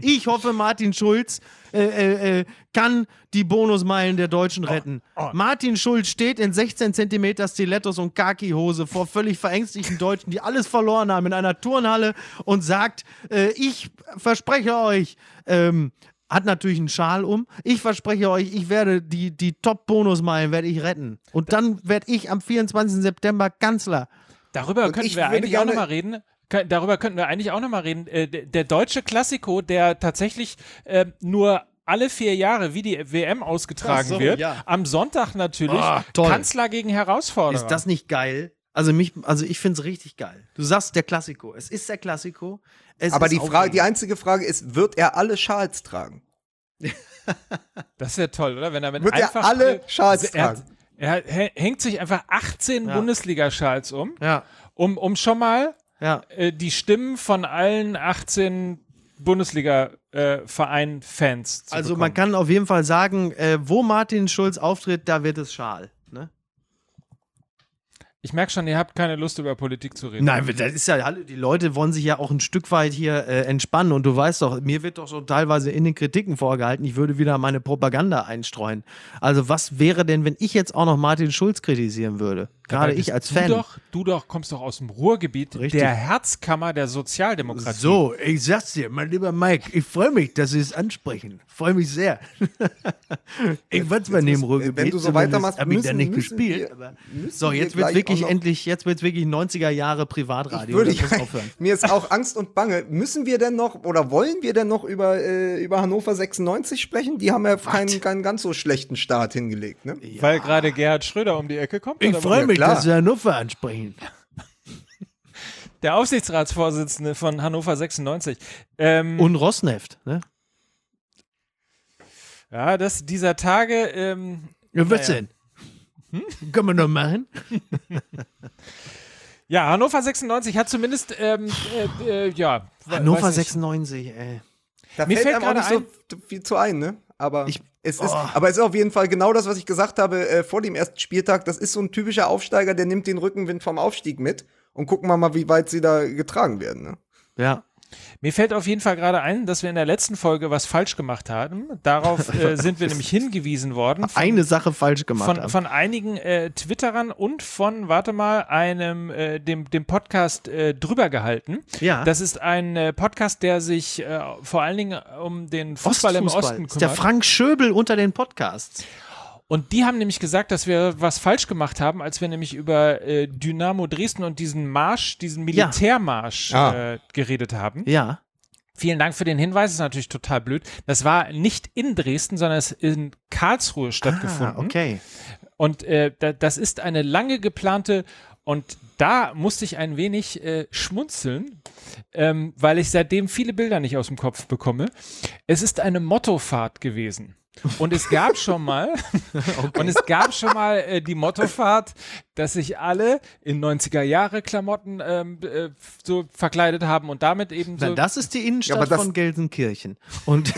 Ich hoffe, Martin Schulz äh, äh, äh, kann die Bonusmeilen der Deutschen retten. oh. Martin Schulz steht in 16 Zentimeter Stilettos und Khaki-Hose vor völlig verängstigten Deutschen, die alles verloren haben in einer Turnhalle und sagt, äh, ich verspreche euch, ähm, hat natürlich einen Schal um. Ich verspreche euch, ich werde die, die Top-Bonusmeilen werde ich retten. Und dann werde ich am 24. September Kanzler. Darüber Und könnten wir eigentlich auch nochmal reden. Darüber könnten wir eigentlich auch nochmal reden. Der, deutsche Klassiko, der tatsächlich äh, nur alle vier Jahre wie die WM ausgetragen so, wird. ja. Am Sonntag natürlich. Toll. Kanzler gegen Herausforderer. Ist das nicht geil? Also mich, also ich finde es richtig geil. Du sagst der Klassiko. Es ist der Klassiko. Es Aber ist die Frage, die einzige Frage ist, wird er alle Schals tragen? (laughs) Das wäre toll, oder? Wenn er mit Wird er einfach alle Schals er, hat- tragen? er hä- hängt sich einfach 18 Ja. Bundesliga-Schals um, Ja, um, um schon mal ja. äh, die Stimmen von allen 18 Bundesliga-Verein-Fans zu Also bekommen. man kann auf jeden Fall sagen, äh, wo Martin Schulz auftritt, da wird es Schal. Ich merke schon, ihr habt keine Lust, über Politik zu reden. Nein, das ist ja, die Leute wollen sich ja auch ein Stück weit hier äh, entspannen und du weißt doch, mir wird doch so teilweise in den Kritiken vorgehalten, ich würde wieder meine Propaganda einstreuen. Also was wäre denn, wenn ich jetzt auch noch Martin Schulz kritisieren würde? Gerade ich als du Fan. Doch, du doch kommst doch aus dem Ruhrgebiet, Richtig. der Herzkammer der Sozialdemokratie. So, ich sag's dir, mein lieber Mike, ich freue mich, dass Sie es ansprechen. Freue mich sehr. (laughs) ich war zwar neben Ruhrgebiet, wenn du so weitermachst, hab ich da nicht müssen gespielt. wir- so, wir jetzt wird's gleich wirklich endlich, jetzt wird's wirklich 90er Jahre Privatradio. Würde ich, muss aufhören. mir ist auch Angst und Bange. Müssen wir denn noch oder wollen wir denn noch über, äh, über Hannover 96 sprechen? Die haben ja keinen, keinen ganz so schlechten Start hingelegt. Ne? Weil gerade Gerhard Schröder um die Ecke kommt. Ich freue was? Mich, klar. dass Sie Hannover ansprechen. (laughs) Der Aufsichtsratsvorsitzende von Hannover 96. Ähm, Und Rosneft, ne? ja, das dieser Tage. Ähm, Ja, was Naja. denn? Hm? Können wir noch machen? (laughs) ja, Hannover 96 hat zumindest. Ähm, äh, äh, ja. Hannover weiß nicht. 96, ey. Da Mir fällt fällt einem auch nicht so viel zu ein, ne? Aber Ich- es ist, aber es ist auf jeden Fall genau das, was ich gesagt habe äh, vor dem ersten Spieltag. Das ist so ein typischer Aufsteiger, der nimmt den Rückenwind vom Aufstieg mit und gucken wir mal, wie weit sie da getragen werden. Ne? Ja. Mir fällt auf jeden Fall gerade ein, dass wir in der letzten Folge was falsch gemacht haben. Darauf (laughs) äh, sind wir nämlich hingewiesen worden. von- Eine Sache falsch gemacht von, haben. von einigen äh, Twitterern und von, warte mal, einem, äh, dem, dem Podcast äh, drüber gehalten. Ja. Das ist ein äh, Podcast, der sich äh, vor allen Dingen um den Fußball im Osten Ist der kümmert. Frank Schöbel unter den Podcasts. Und die haben nämlich gesagt, dass wir was falsch gemacht haben, als wir nämlich über äh, Dynamo Dresden und diesen Marsch, diesen Militärmarsch Ah. äh, geredet haben. Ja. Vielen Dank für den Hinweis, ist natürlich total blöd. Das war nicht in Dresden, sondern es ist in Karlsruhe stattgefunden. Ah, okay. Und äh, da, das ist eine lange geplante und da musste ich ein wenig äh, schmunzeln, ähm, weil ich seitdem viele Bilder nicht aus dem Kopf bekomme. Es ist eine Mottofahrt gewesen. Und es gab schon mal, (laughs) und es gab schon mal äh, die Mottofahrt, dass sich alle in 90er Jahre Klamotten ähm, äh, so verkleidet haben und damit eben so Na, das ist die Innenstadt Ja, aber das- von Gelsenkirchen. Und,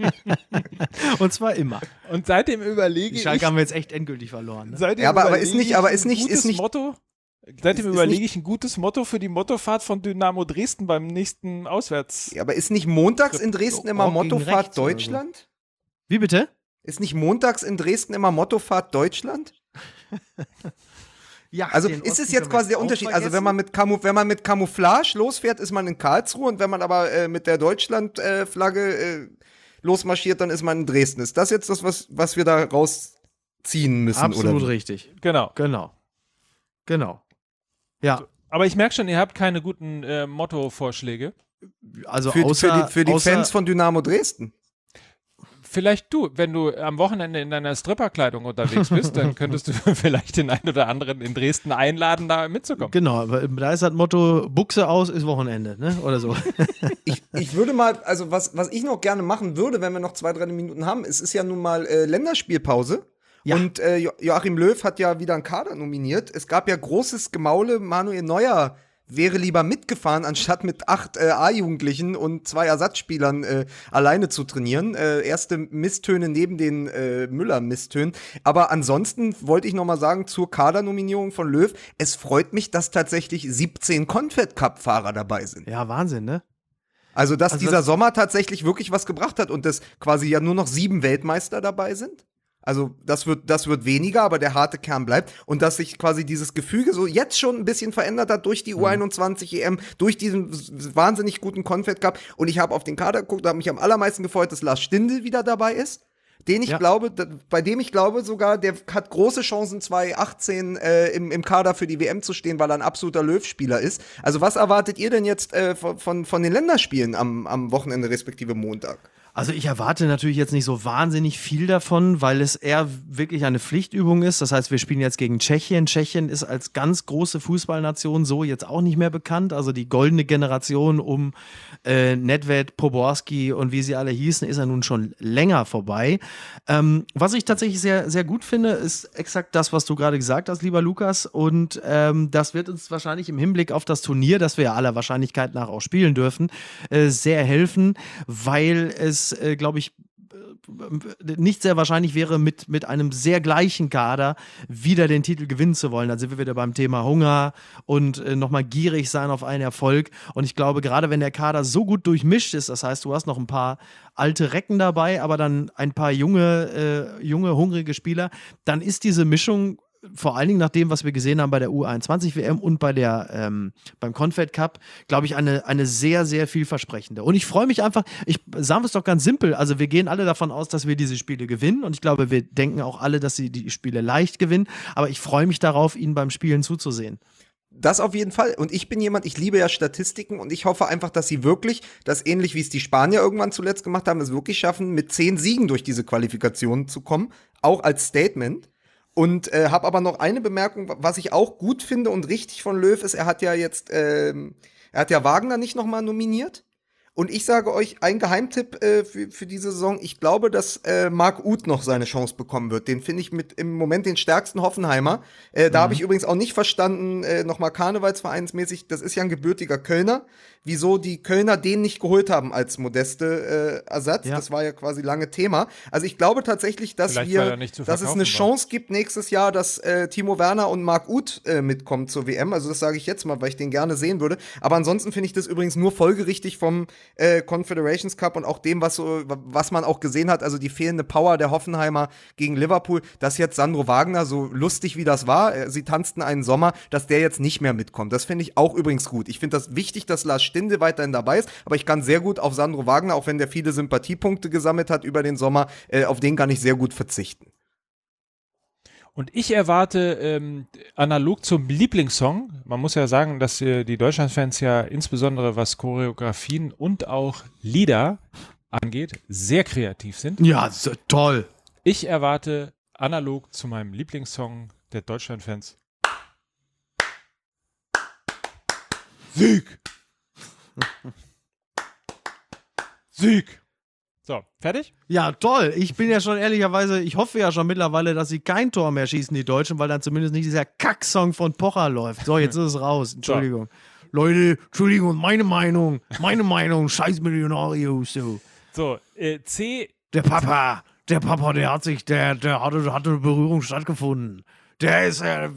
(laughs) und zwar immer. und seitdem überlege Die ich, Schalke haben wir jetzt echt endgültig verloren. Ne? seitdem Ja, aber- aber ist überlege nicht- ich aber ist ein nicht- gutes ist nicht- Motto. Seitdem ist überlege nicht- ich ein gutes Motto für die Mottofahrt von Dynamo Dresden beim nächsten Auswärts. Ja, aber ist nicht montags in Dresden immer Mottofahrt. Deutschland? Wie bitte? Ist nicht montags in Dresden immer Mottofahrt Deutschland? Ja, Also ist es jetzt quasi der Unterschied? Also wenn man mit Camu wenn man mit Camouflage losfährt, ist man in Karlsruhe und wenn man aber äh, mit der Deutschland-Flagge äh, losmarschiert, dann ist man in Dresden. Ist das jetzt das, was, was wir da rausziehen müssen? Absolut richtig. Genau. Genau. Genau. Ja, Aber ich merke schon, ihr habt keine guten äh, Motto-Vorschläge. also Für, außer, für die, für die außer, Fans von Dynamo Dresden. Vielleicht du, wenn du am Wochenende in deiner Stripperkleidung unterwegs bist, dann (laughs) könntest du (laughs) vielleicht den einen oder anderen in Dresden einladen, da mitzukommen. Genau, aber da ist das Motto, Buchse aus ist Wochenende, ne? Oder so. (laughs) Ich, ich würde mal, also was, was ich noch gerne machen würde, wenn wir noch zwei, drei Minuten haben, es ist ja nun mal äh, Länderspielpause. Ja. Und äh, Jo- Joachim Löw hat ja wieder einen Kader nominiert. Es gab ja großes Gemaule. Manuel Neuer wäre lieber mitgefahren, anstatt mit acht äh, A-Jugendlichen und zwei Ersatzspielern äh, alleine zu trainieren. Äh, erste Misstöne neben den äh, Müller-Misstönen. Aber ansonsten wollte ich noch mal sagen zur Kadernominierung von Löw. Es freut mich, dass tatsächlich 17 Confed-Cup-Fahrer dabei sind. Ja, Wahnsinn, ne? Also, dass Also dieser das- Sommer tatsächlich wirklich was gebracht hat und dass quasi ja nur noch sieben Weltmeister dabei sind. Also, das wird, das wird weniger, aber der harte Kern bleibt. Und dass sich quasi dieses Gefüge so jetzt schon ein bisschen verändert hat durch die U21 EM, durch diesen wahnsinnig guten Confed Cup. Und ich habe auf den Kader geguckt, da habe mich am allermeisten gefreut, dass Lars Stindl wieder dabei ist. Den ich Ja. glaube, bei dem ich glaube sogar, der hat große Chancen, 2018 äh, im, im Kader für die WM zu stehen, weil er ein absoluter Löw-Spieler ist. Also was erwartet ihr denn jetzt äh, von, von, von den Länderspielen am, am Wochenende respektive Montag? Also ich erwarte natürlich jetzt nicht so wahnsinnig viel davon, weil es eher wirklich eine Pflichtübung ist. Das heißt, wir spielen jetzt gegen Tschechien. Tschechien ist als ganz große Fußballnation so jetzt auch nicht mehr bekannt. Also die goldene Generation um äh, Nedved, Poborski und wie sie alle hießen, ist ja nun schon länger vorbei. Ähm, was ich tatsächlich sehr, sehr gut finde, ist exakt das, was du gerade gesagt hast, lieber Lukas. Und ähm, das wird uns wahrscheinlich im Hinblick auf das Turnier, das wir ja aller Wahrscheinlichkeit nach auch spielen dürfen, äh, sehr helfen, weil es, äh, glaube ich, äh, nicht sehr wahrscheinlich wäre, mit, mit einem sehr gleichen Kader wieder den Titel gewinnen zu wollen. Da sind wir wieder beim Thema Hunger und äh, nochmal gierig sein auf einen Erfolg. Und ich glaube, gerade wenn der Kader so gut durchmischt ist, das heißt, du hast noch ein paar alte Recken dabei, aber dann ein paar junge, äh, junge, hungrige Spieler, dann ist diese Mischung vor allen Dingen nach dem, was wir gesehen haben bei der U21 WM und bei der ähm, beim Confed Cup, glaube ich, eine, eine sehr, sehr vielversprechende. Und ich freue mich einfach, ich sagen wir es doch ganz simpel, also wir gehen alle davon aus, dass wir diese Spiele gewinnen und ich glaube, wir denken auch alle, dass sie die Spiele leicht gewinnen, aber ich freue mich darauf, ihnen beim Spielen zuzusehen. Das auf jeden Fall. Und ich bin jemand, ich liebe ja Statistiken und ich hoffe einfach, dass sie wirklich, das ähnlich wie es die Spanier irgendwann zuletzt gemacht haben, es wirklich schaffen, mit zehn Siegen durch diese Qualifikation zu kommen, auch als Statement. Und äh, habe aber noch eine Bemerkung, was ich auch gut finde und richtig von Löw ist, er hat ja jetzt, ähm, er hat ja Wagner nicht nochmal nominiert. Und ich sage euch, ein Geheimtipp äh, für, für diese Saison, ich glaube, dass äh, Marc Uth noch seine Chance bekommen wird. Den finde ich mit im Moment den stärksten Hoffenheimer. Äh, da habe ich übrigens auch nicht verstanden, äh, nochmal karnevalsvereinsmäßig, das ist ja ein gebürtiger Kölner. Wieso die Kölner den nicht geholt haben als modeste äh, Ersatz. Ja. Das war ja quasi lange Thema. Also ich glaube tatsächlich, dass Vielleicht, wir, dass es eine war. Chance gibt nächstes Jahr, dass äh, Timo Werner und Marc Uth äh, mitkommen zur WM. Also das sage ich jetzt mal, weil ich den gerne sehen würde. Aber ansonsten finde ich das übrigens nur folgerichtig vom äh, Confederations Cup und auch dem, was so, was man auch gesehen hat, also die fehlende Power der Hoffenheimer gegen Liverpool, dass jetzt Sandro Wagner, so lustig wie das war, äh, sie tanzten einen Sommer, dass der jetzt nicht mehr mitkommt. Das finde ich auch übrigens gut. Ich finde das wichtig, dass Lars Stinde weiterhin dabei ist, aber ich kann sehr gut auf Sandro Wagner, auch wenn der viele Sympathiepunkte gesammelt hat über den Sommer, äh, auf den kann ich sehr gut verzichten. Und ich erwarte ähm, analog zum Lieblingssong, man muss ja sagen, dass äh, die Deutschlandfans ja insbesondere was Choreografien und auch Lieder angeht, sehr kreativ sind. Ja, so, toll. Ich erwarte analog zu meinem Lieblingssong der Deutschlandfans Sieg! Sieg! So, fertig? Ja, toll. Ich bin ja schon ehrlicherweise, ich hoffe ja schon mittlerweile, dass sie kein Tor mehr schießen, die Deutschen, weil dann zumindest nicht dieser Kacksong von Pocher läuft. So, jetzt (laughs) ist es raus. Entschuldigung. Leute, Entschuldigung, meine Meinung, meine Meinung, scheiß Millionarius, so. So, äh, C. Der Papa, der Papa, der hat sich, der, der hatte, hatte eine Berührung stattgefunden. Der ist, äh,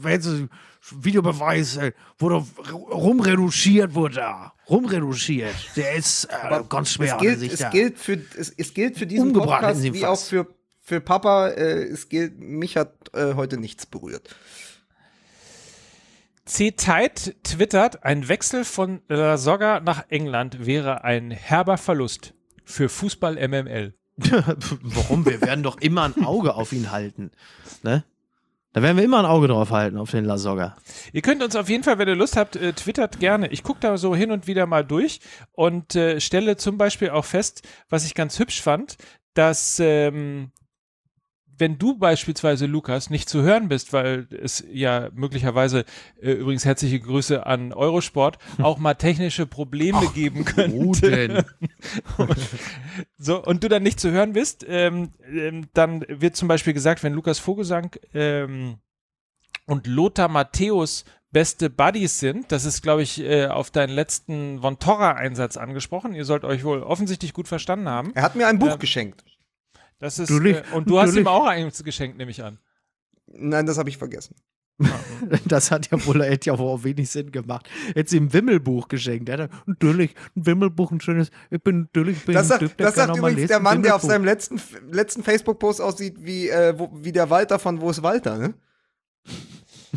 Videobeweis, äh, wurde rumreduziert, wurde da. Rumreduziert. Der ist äh, ganz schwer. es gilt, sich es, da. gilt für, es, es gilt für diesen Umgebracht Podcast wie auch für, für Papa. Äh, es gilt, mich hat äh, heute nichts berührt. C-Tide twittert, ein Wechsel von La Soga nach England wäre ein herber Verlust für Fußball MML. (laughs) Warum? Wir werden doch immer ein Auge auf ihn halten. Ne? Da werden wir immer ein Auge drauf halten, auf den Lasogga. Ihr könnt uns auf jeden Fall, wenn ihr Lust habt, äh, twittert gerne. Ich gucke da so hin und wieder mal durch und äh, stelle zum Beispiel auch fest, was ich ganz hübsch fand, dass ähm, wenn du beispielsweise, Lukas, nicht zu hören bist, weil es ja möglicherweise, äh, übrigens herzliche Grüße an Eurosport, auch mal technische Probleme geben könnte. Wo denn? (laughs) So, und du dann nicht zu hören bist, ähm, ähm, dann wird zum Beispiel gesagt, wenn Lukas Vogelsang ähm, und Lothar Matthäus beste Buddies sind, das ist, glaube ich, äh, auf deinen letzten Von Torra-Einsatz angesprochen. Ihr sollt euch wohl offensichtlich gut verstanden haben. Er hat mir ein Buch Ähm, geschenkt. Das ist, Natürlich, äh, und du hast ihm natürlich. auch eins geschenkt, nehme ich an. Nein, das habe ich vergessen. (laughs) Das hat ja wohl hätte ja wohl auch wenig Sinn gemacht. Jetzt ihm ein Wimmelbuch geschenkt. Er hat natürlich ein Wimmelbuch, ein schönes. Ich bin natürlich ich bin Das ein sagt, Typ, der das sagt übrigens lesen, der Mann, der auf seinem letzten, letzten Facebook-Post aussieht wie, äh, wo, wie der Walter von Wo ist Walter, ne?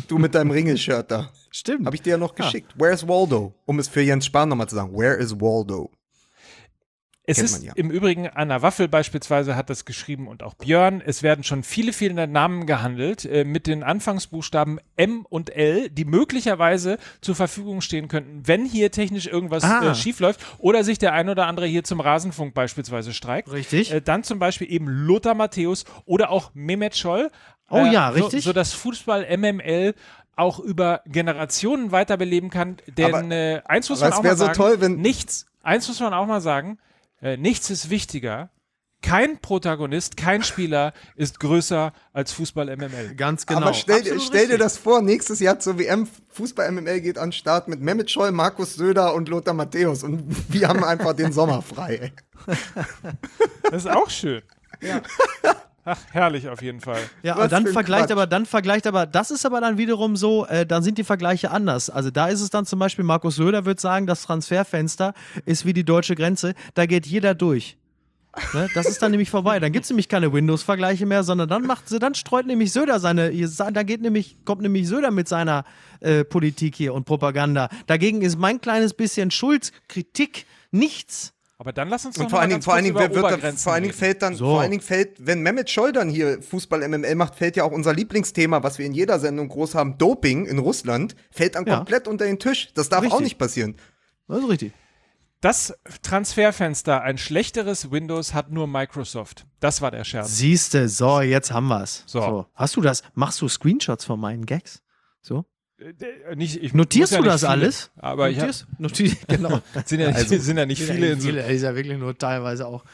Du mit deinem Ringel-Shirt da. Stimmt. Habe ich dir ja noch geschickt. Where's Waldo? Um es für Jens Spahn nochmal zu sagen. Where is Waldo? Es ist ja. im Übrigen Anna Waffel beispielsweise hat das geschrieben und auch Björn. Es werden schon viele, viele Namen gehandelt äh, mit den Anfangsbuchstaben M und L, die möglicherweise zur Verfügung stehen könnten, wenn hier technisch irgendwas Ah. äh, schiefläuft oder sich der ein oder andere hier zum Rasenfunk beispielsweise streikt. Richtig. Äh, dann zum Beispiel eben Lothar Matthäus oder auch Mehmet Scholl. Oh Äh, ja, so- richtig. So, dass Fußball MML auch über Generationen weiterbeleben kann. Denn Aber- äh, eins muss man auch mal so sagen, toll, wenn- nichts, eins muss man auch mal sagen, äh, nichts ist wichtiger. Kein Protagonist, kein Spieler ist größer als Fußball MML. Ganz genau. Aber stell, Absolut stell dir das vor, nächstes Jahr zur WM, Fußball MML geht an den Start mit Mehmet Scholl, Markus Söder und Lothar Matthäus. Und wir haben einfach den Sommer frei. Ey. Das ist auch schön. (laughs) Ach, herrlich auf jeden Fall. (laughs) Ja, Was aber dann vergleicht Quatsch. aber, dann vergleicht aber, das ist aber dann wiederum so, äh, dann sind die Vergleiche anders. Also da ist es dann zum Beispiel, Markus Söder würde sagen, das Transferfenster ist wie die deutsche Grenze, da geht jeder durch. Ne? Das ist dann nämlich vorbei. Dann gibt es nämlich keine Windows-Vergleiche mehr, sondern dann macht sie, dann streut nämlich Söder seine, da geht nämlich, kommt nämlich Söder mit seiner äh, Politik hier und Propaganda. Dagegen ist mein kleines bisschen Schuld, Kritik, nichts. Aber dann lass uns doch Und vor mal allen Dingen, ganz vor allen Dingen, wird da, vor allen Dingen reden. fällt dann, So. vor allen Dingen fällt, wenn Mehmet Scholl dann hier Fußball MML macht, fällt ja auch unser Lieblingsthema, was wir in jeder Sendung groß haben, Doping in Russland, fällt dann Ja. komplett unter den Tisch. Das darf auch Richtig. nicht passieren. Das ist richtig. Das Transferfenster, ein schlechteres Windows hat nur Microsoft. Das war der Scherz. Siehste, so, jetzt haben wir's. So. Hast du das? Machst du Screenshots von meinen Gags? So? Äh, Nicht, ich Notierst ja du nicht das viele, alles? Aber ich hab, Notierst? Notier, (laughs) genau. sind, ja, nicht- sind ja nicht viele in so. Das ist ja wirklich nur teilweise auch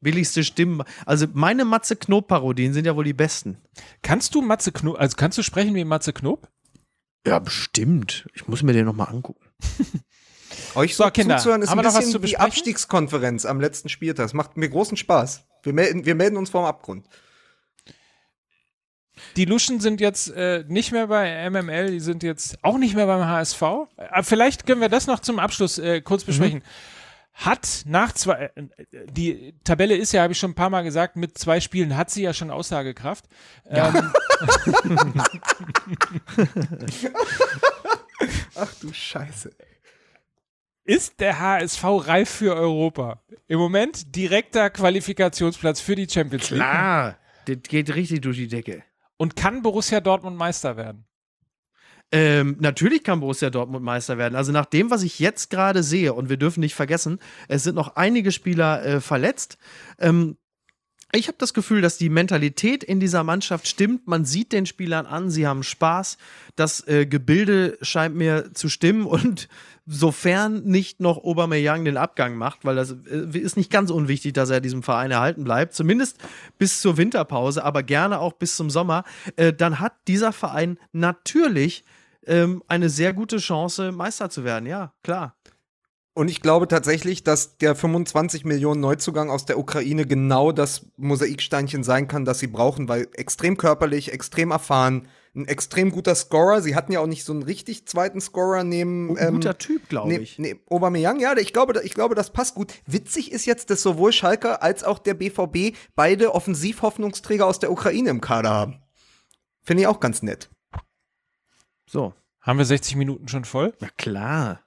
billigste Stimmen. Also meine Matze Knob-Parodien sind ja wohl die besten. Kannst du Matze Knob, also kannst du sprechen wie Matze Knob? Ja, bestimmt. Ich muss mir den nochmal angucken. (laughs) Euch so, So, Kinder, zuzuhören ist haben ein noch was bisschen zu wie besprechen? Abstiegskonferenz am letzten Spieltag. Das macht mir großen Spaß. Wir melden, wir melden uns vorm Abgrund. Die Luschen sind jetzt äh, nicht mehr bei MML, die sind jetzt auch nicht mehr beim HSV. Äh, vielleicht können wir das noch zum Abschluss äh, kurz besprechen. Hat nach zwei, äh, die Tabelle ist ja, habe ich schon ein paar Mal gesagt, mit zwei Spielen hat sie ja schon Aussagekraft. Ähm, (laughs) Ach du Scheiße. ist der HSV reif für Europa? Im Moment direkter Qualifikationsplatz für die Champions League. Klar, das geht richtig durch die Decke. Und kann Borussia Dortmund Meister werden? Ähm, natürlich kann Borussia Dortmund Meister werden. Also nach dem, was ich jetzt gerade sehe, und wir dürfen nicht vergessen, es sind noch einige Spieler äh, verletzt. Ähm, ich habe das Gefühl, dass die Mentalität in dieser Mannschaft stimmt. Man sieht den Spielern an, sie haben Spaß. Das äh, Gebilde scheint mir zu stimmen und (laughs) sofern nicht noch Aubameyang den Abgang macht, weil das äh, ist nicht ganz unwichtig, dass er diesem Verein erhalten bleibt, zumindest bis zur Winterpause, aber gerne auch bis zum Sommer, äh, dann hat dieser Verein natürlich ähm, eine sehr gute Chance, Meister zu werden. Ja, klar. Und ich glaube tatsächlich, dass der 25 Millionen Neuzugang aus der Ukraine genau das Mosaiksteinchen sein kann, das sie brauchen, weil extrem körperlich, extrem erfahren, ein extrem guter Scorer. Sie hatten ja auch nicht so einen richtig zweiten Scorer neben Ein ähm, guter Typ, glaube ich. nee, Aubameyang, ja, ich glaube, ich glaube, das passt gut. Witzig ist jetzt, dass sowohl Schalke als auch der BVB beide Offensivhoffnungsträger aus der Ukraine im Kader haben. Finde ich auch ganz nett. So. Haben wir 60 Minuten schon voll? Na klar.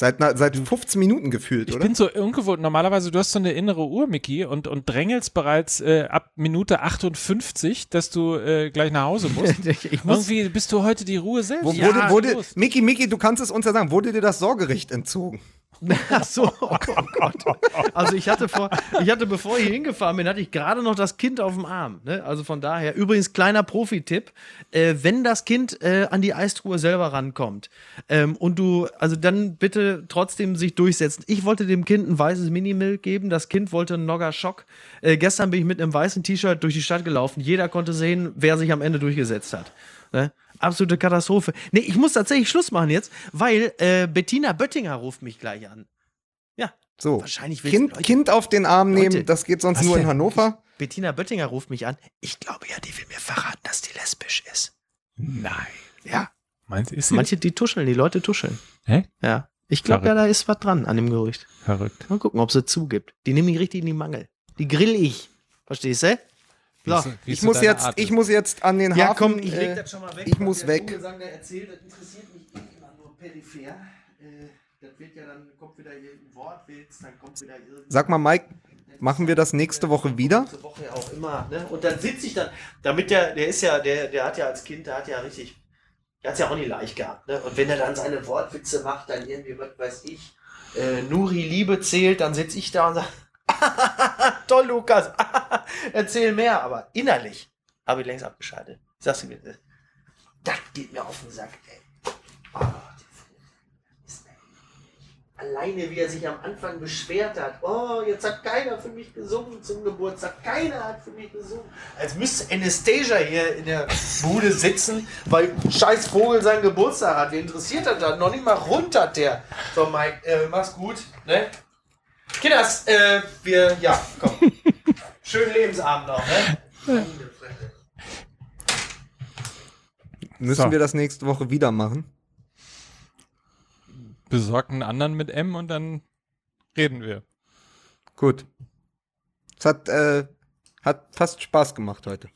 Seit, seit 15 Minuten gefühlt, Ich oder? bin so ungewohnt. Normalerweise, du hast so eine innere Uhr, Mickey, und, und drängelst bereits äh, ab Minute 58, dass du äh, gleich nach Hause musst. (laughs) ich muss, Irgendwie bist du heute die Ruhe selbst. Wo, Ja, wurde, wurde, los. Miki, Miki, du kannst es uns ja sagen, wurde dir das Sorgerecht entzogen? (laughs) Ach so, oh Gott. Also ich hatte vor, ich hatte, bevor ich hingefahren bin, hatte ich gerade noch das Kind auf dem Arm. Ne? Also von daher, übrigens kleiner Profi-Tipp, äh, wenn das Kind äh, an die Eistruhe selber rankommt ähm, und du, also dann bitte trotzdem sich durchsetzen. Ich wollte dem Kind ein weißes Minimilk geben, das Kind wollte einen Nogger Schock. Äh, gestern bin ich mit einem weißen T-Shirt durch die Stadt gelaufen. Jeder konnte sehen, wer sich am Ende durchgesetzt hat. Ne? Absolute Katastrophe. Nee, ich muss tatsächlich Schluss machen jetzt, weil äh, Bettina Böttinger ruft mich gleich an. Ja, So. wahrscheinlich Kind, Leute, kind auf den Arm Leute, nehmen, das geht sonst nur in? Hannover. Bettina Böttinger ruft mich an. Ich glaube ja, die will mir verraten, dass die lesbisch ist. Nein. Ja. Meinst du, ist sie? Manche, die tuscheln, die Leute tuscheln. Hä? Ja. Ich glaube ja, da ist was dran an dem Gerücht. Verrückt. Mal gucken, ob sie zugibt. Die nehme ich richtig in die Mangel. Die grill ich. Verstehst du? So. Ich muss, jetzt, Art ich muss jetzt an den Hafen. äh, schon mal ich muss weg. Vogelsang, der erzählt, das interessiert mich eh immer nur peripher. Äh, das wird ja dann, kommt wieder irgendein Wortwitz, dann kommt wieder irgendein Sag mal, Mike, machen wir das nächste Woche wieder? Nächste Woche ja auch immer. Ne? Und dann sitze ich dann, damit der, der ist ja, der, der hat ja als Kind, der hat ja richtig, der hat es ja auch nicht leicht gehabt. Ne? Und wenn er dann seine Wortwitze macht, dann irgendwie, was weiß ich, äh, Nuri Liebe zählt, dann sitze ich da und sage, (laughs) toll, Lukas, (laughs) erzähl mehr. Aber innerlich habe ich längst abgeschaltet. Sagst du mir, das das geht mir auf den Sack, ey. Mir- Alleine, wie er sich am Anfang beschwert hat. Oh, jetzt hat keiner für mich gesungen zum Geburtstag. Keiner hat für mich gesungen. Als müsste Anastasia hier in der Bude sitzen, weil scheiß Vogel seinen Geburtstag hat. Wen interessiert das dann? Noch nicht mal runter, der. So, Mike, äh, mach's gut, ne? Kinders, äh, wir, ja, komm. (laughs) Schönen Lebensabend noch, ne? Müssen So. wir das nächste Woche wieder machen? Besorgt einen anderen mit M und dann reden wir. Gut. Es hat, äh, hat fast Spaß gemacht heute.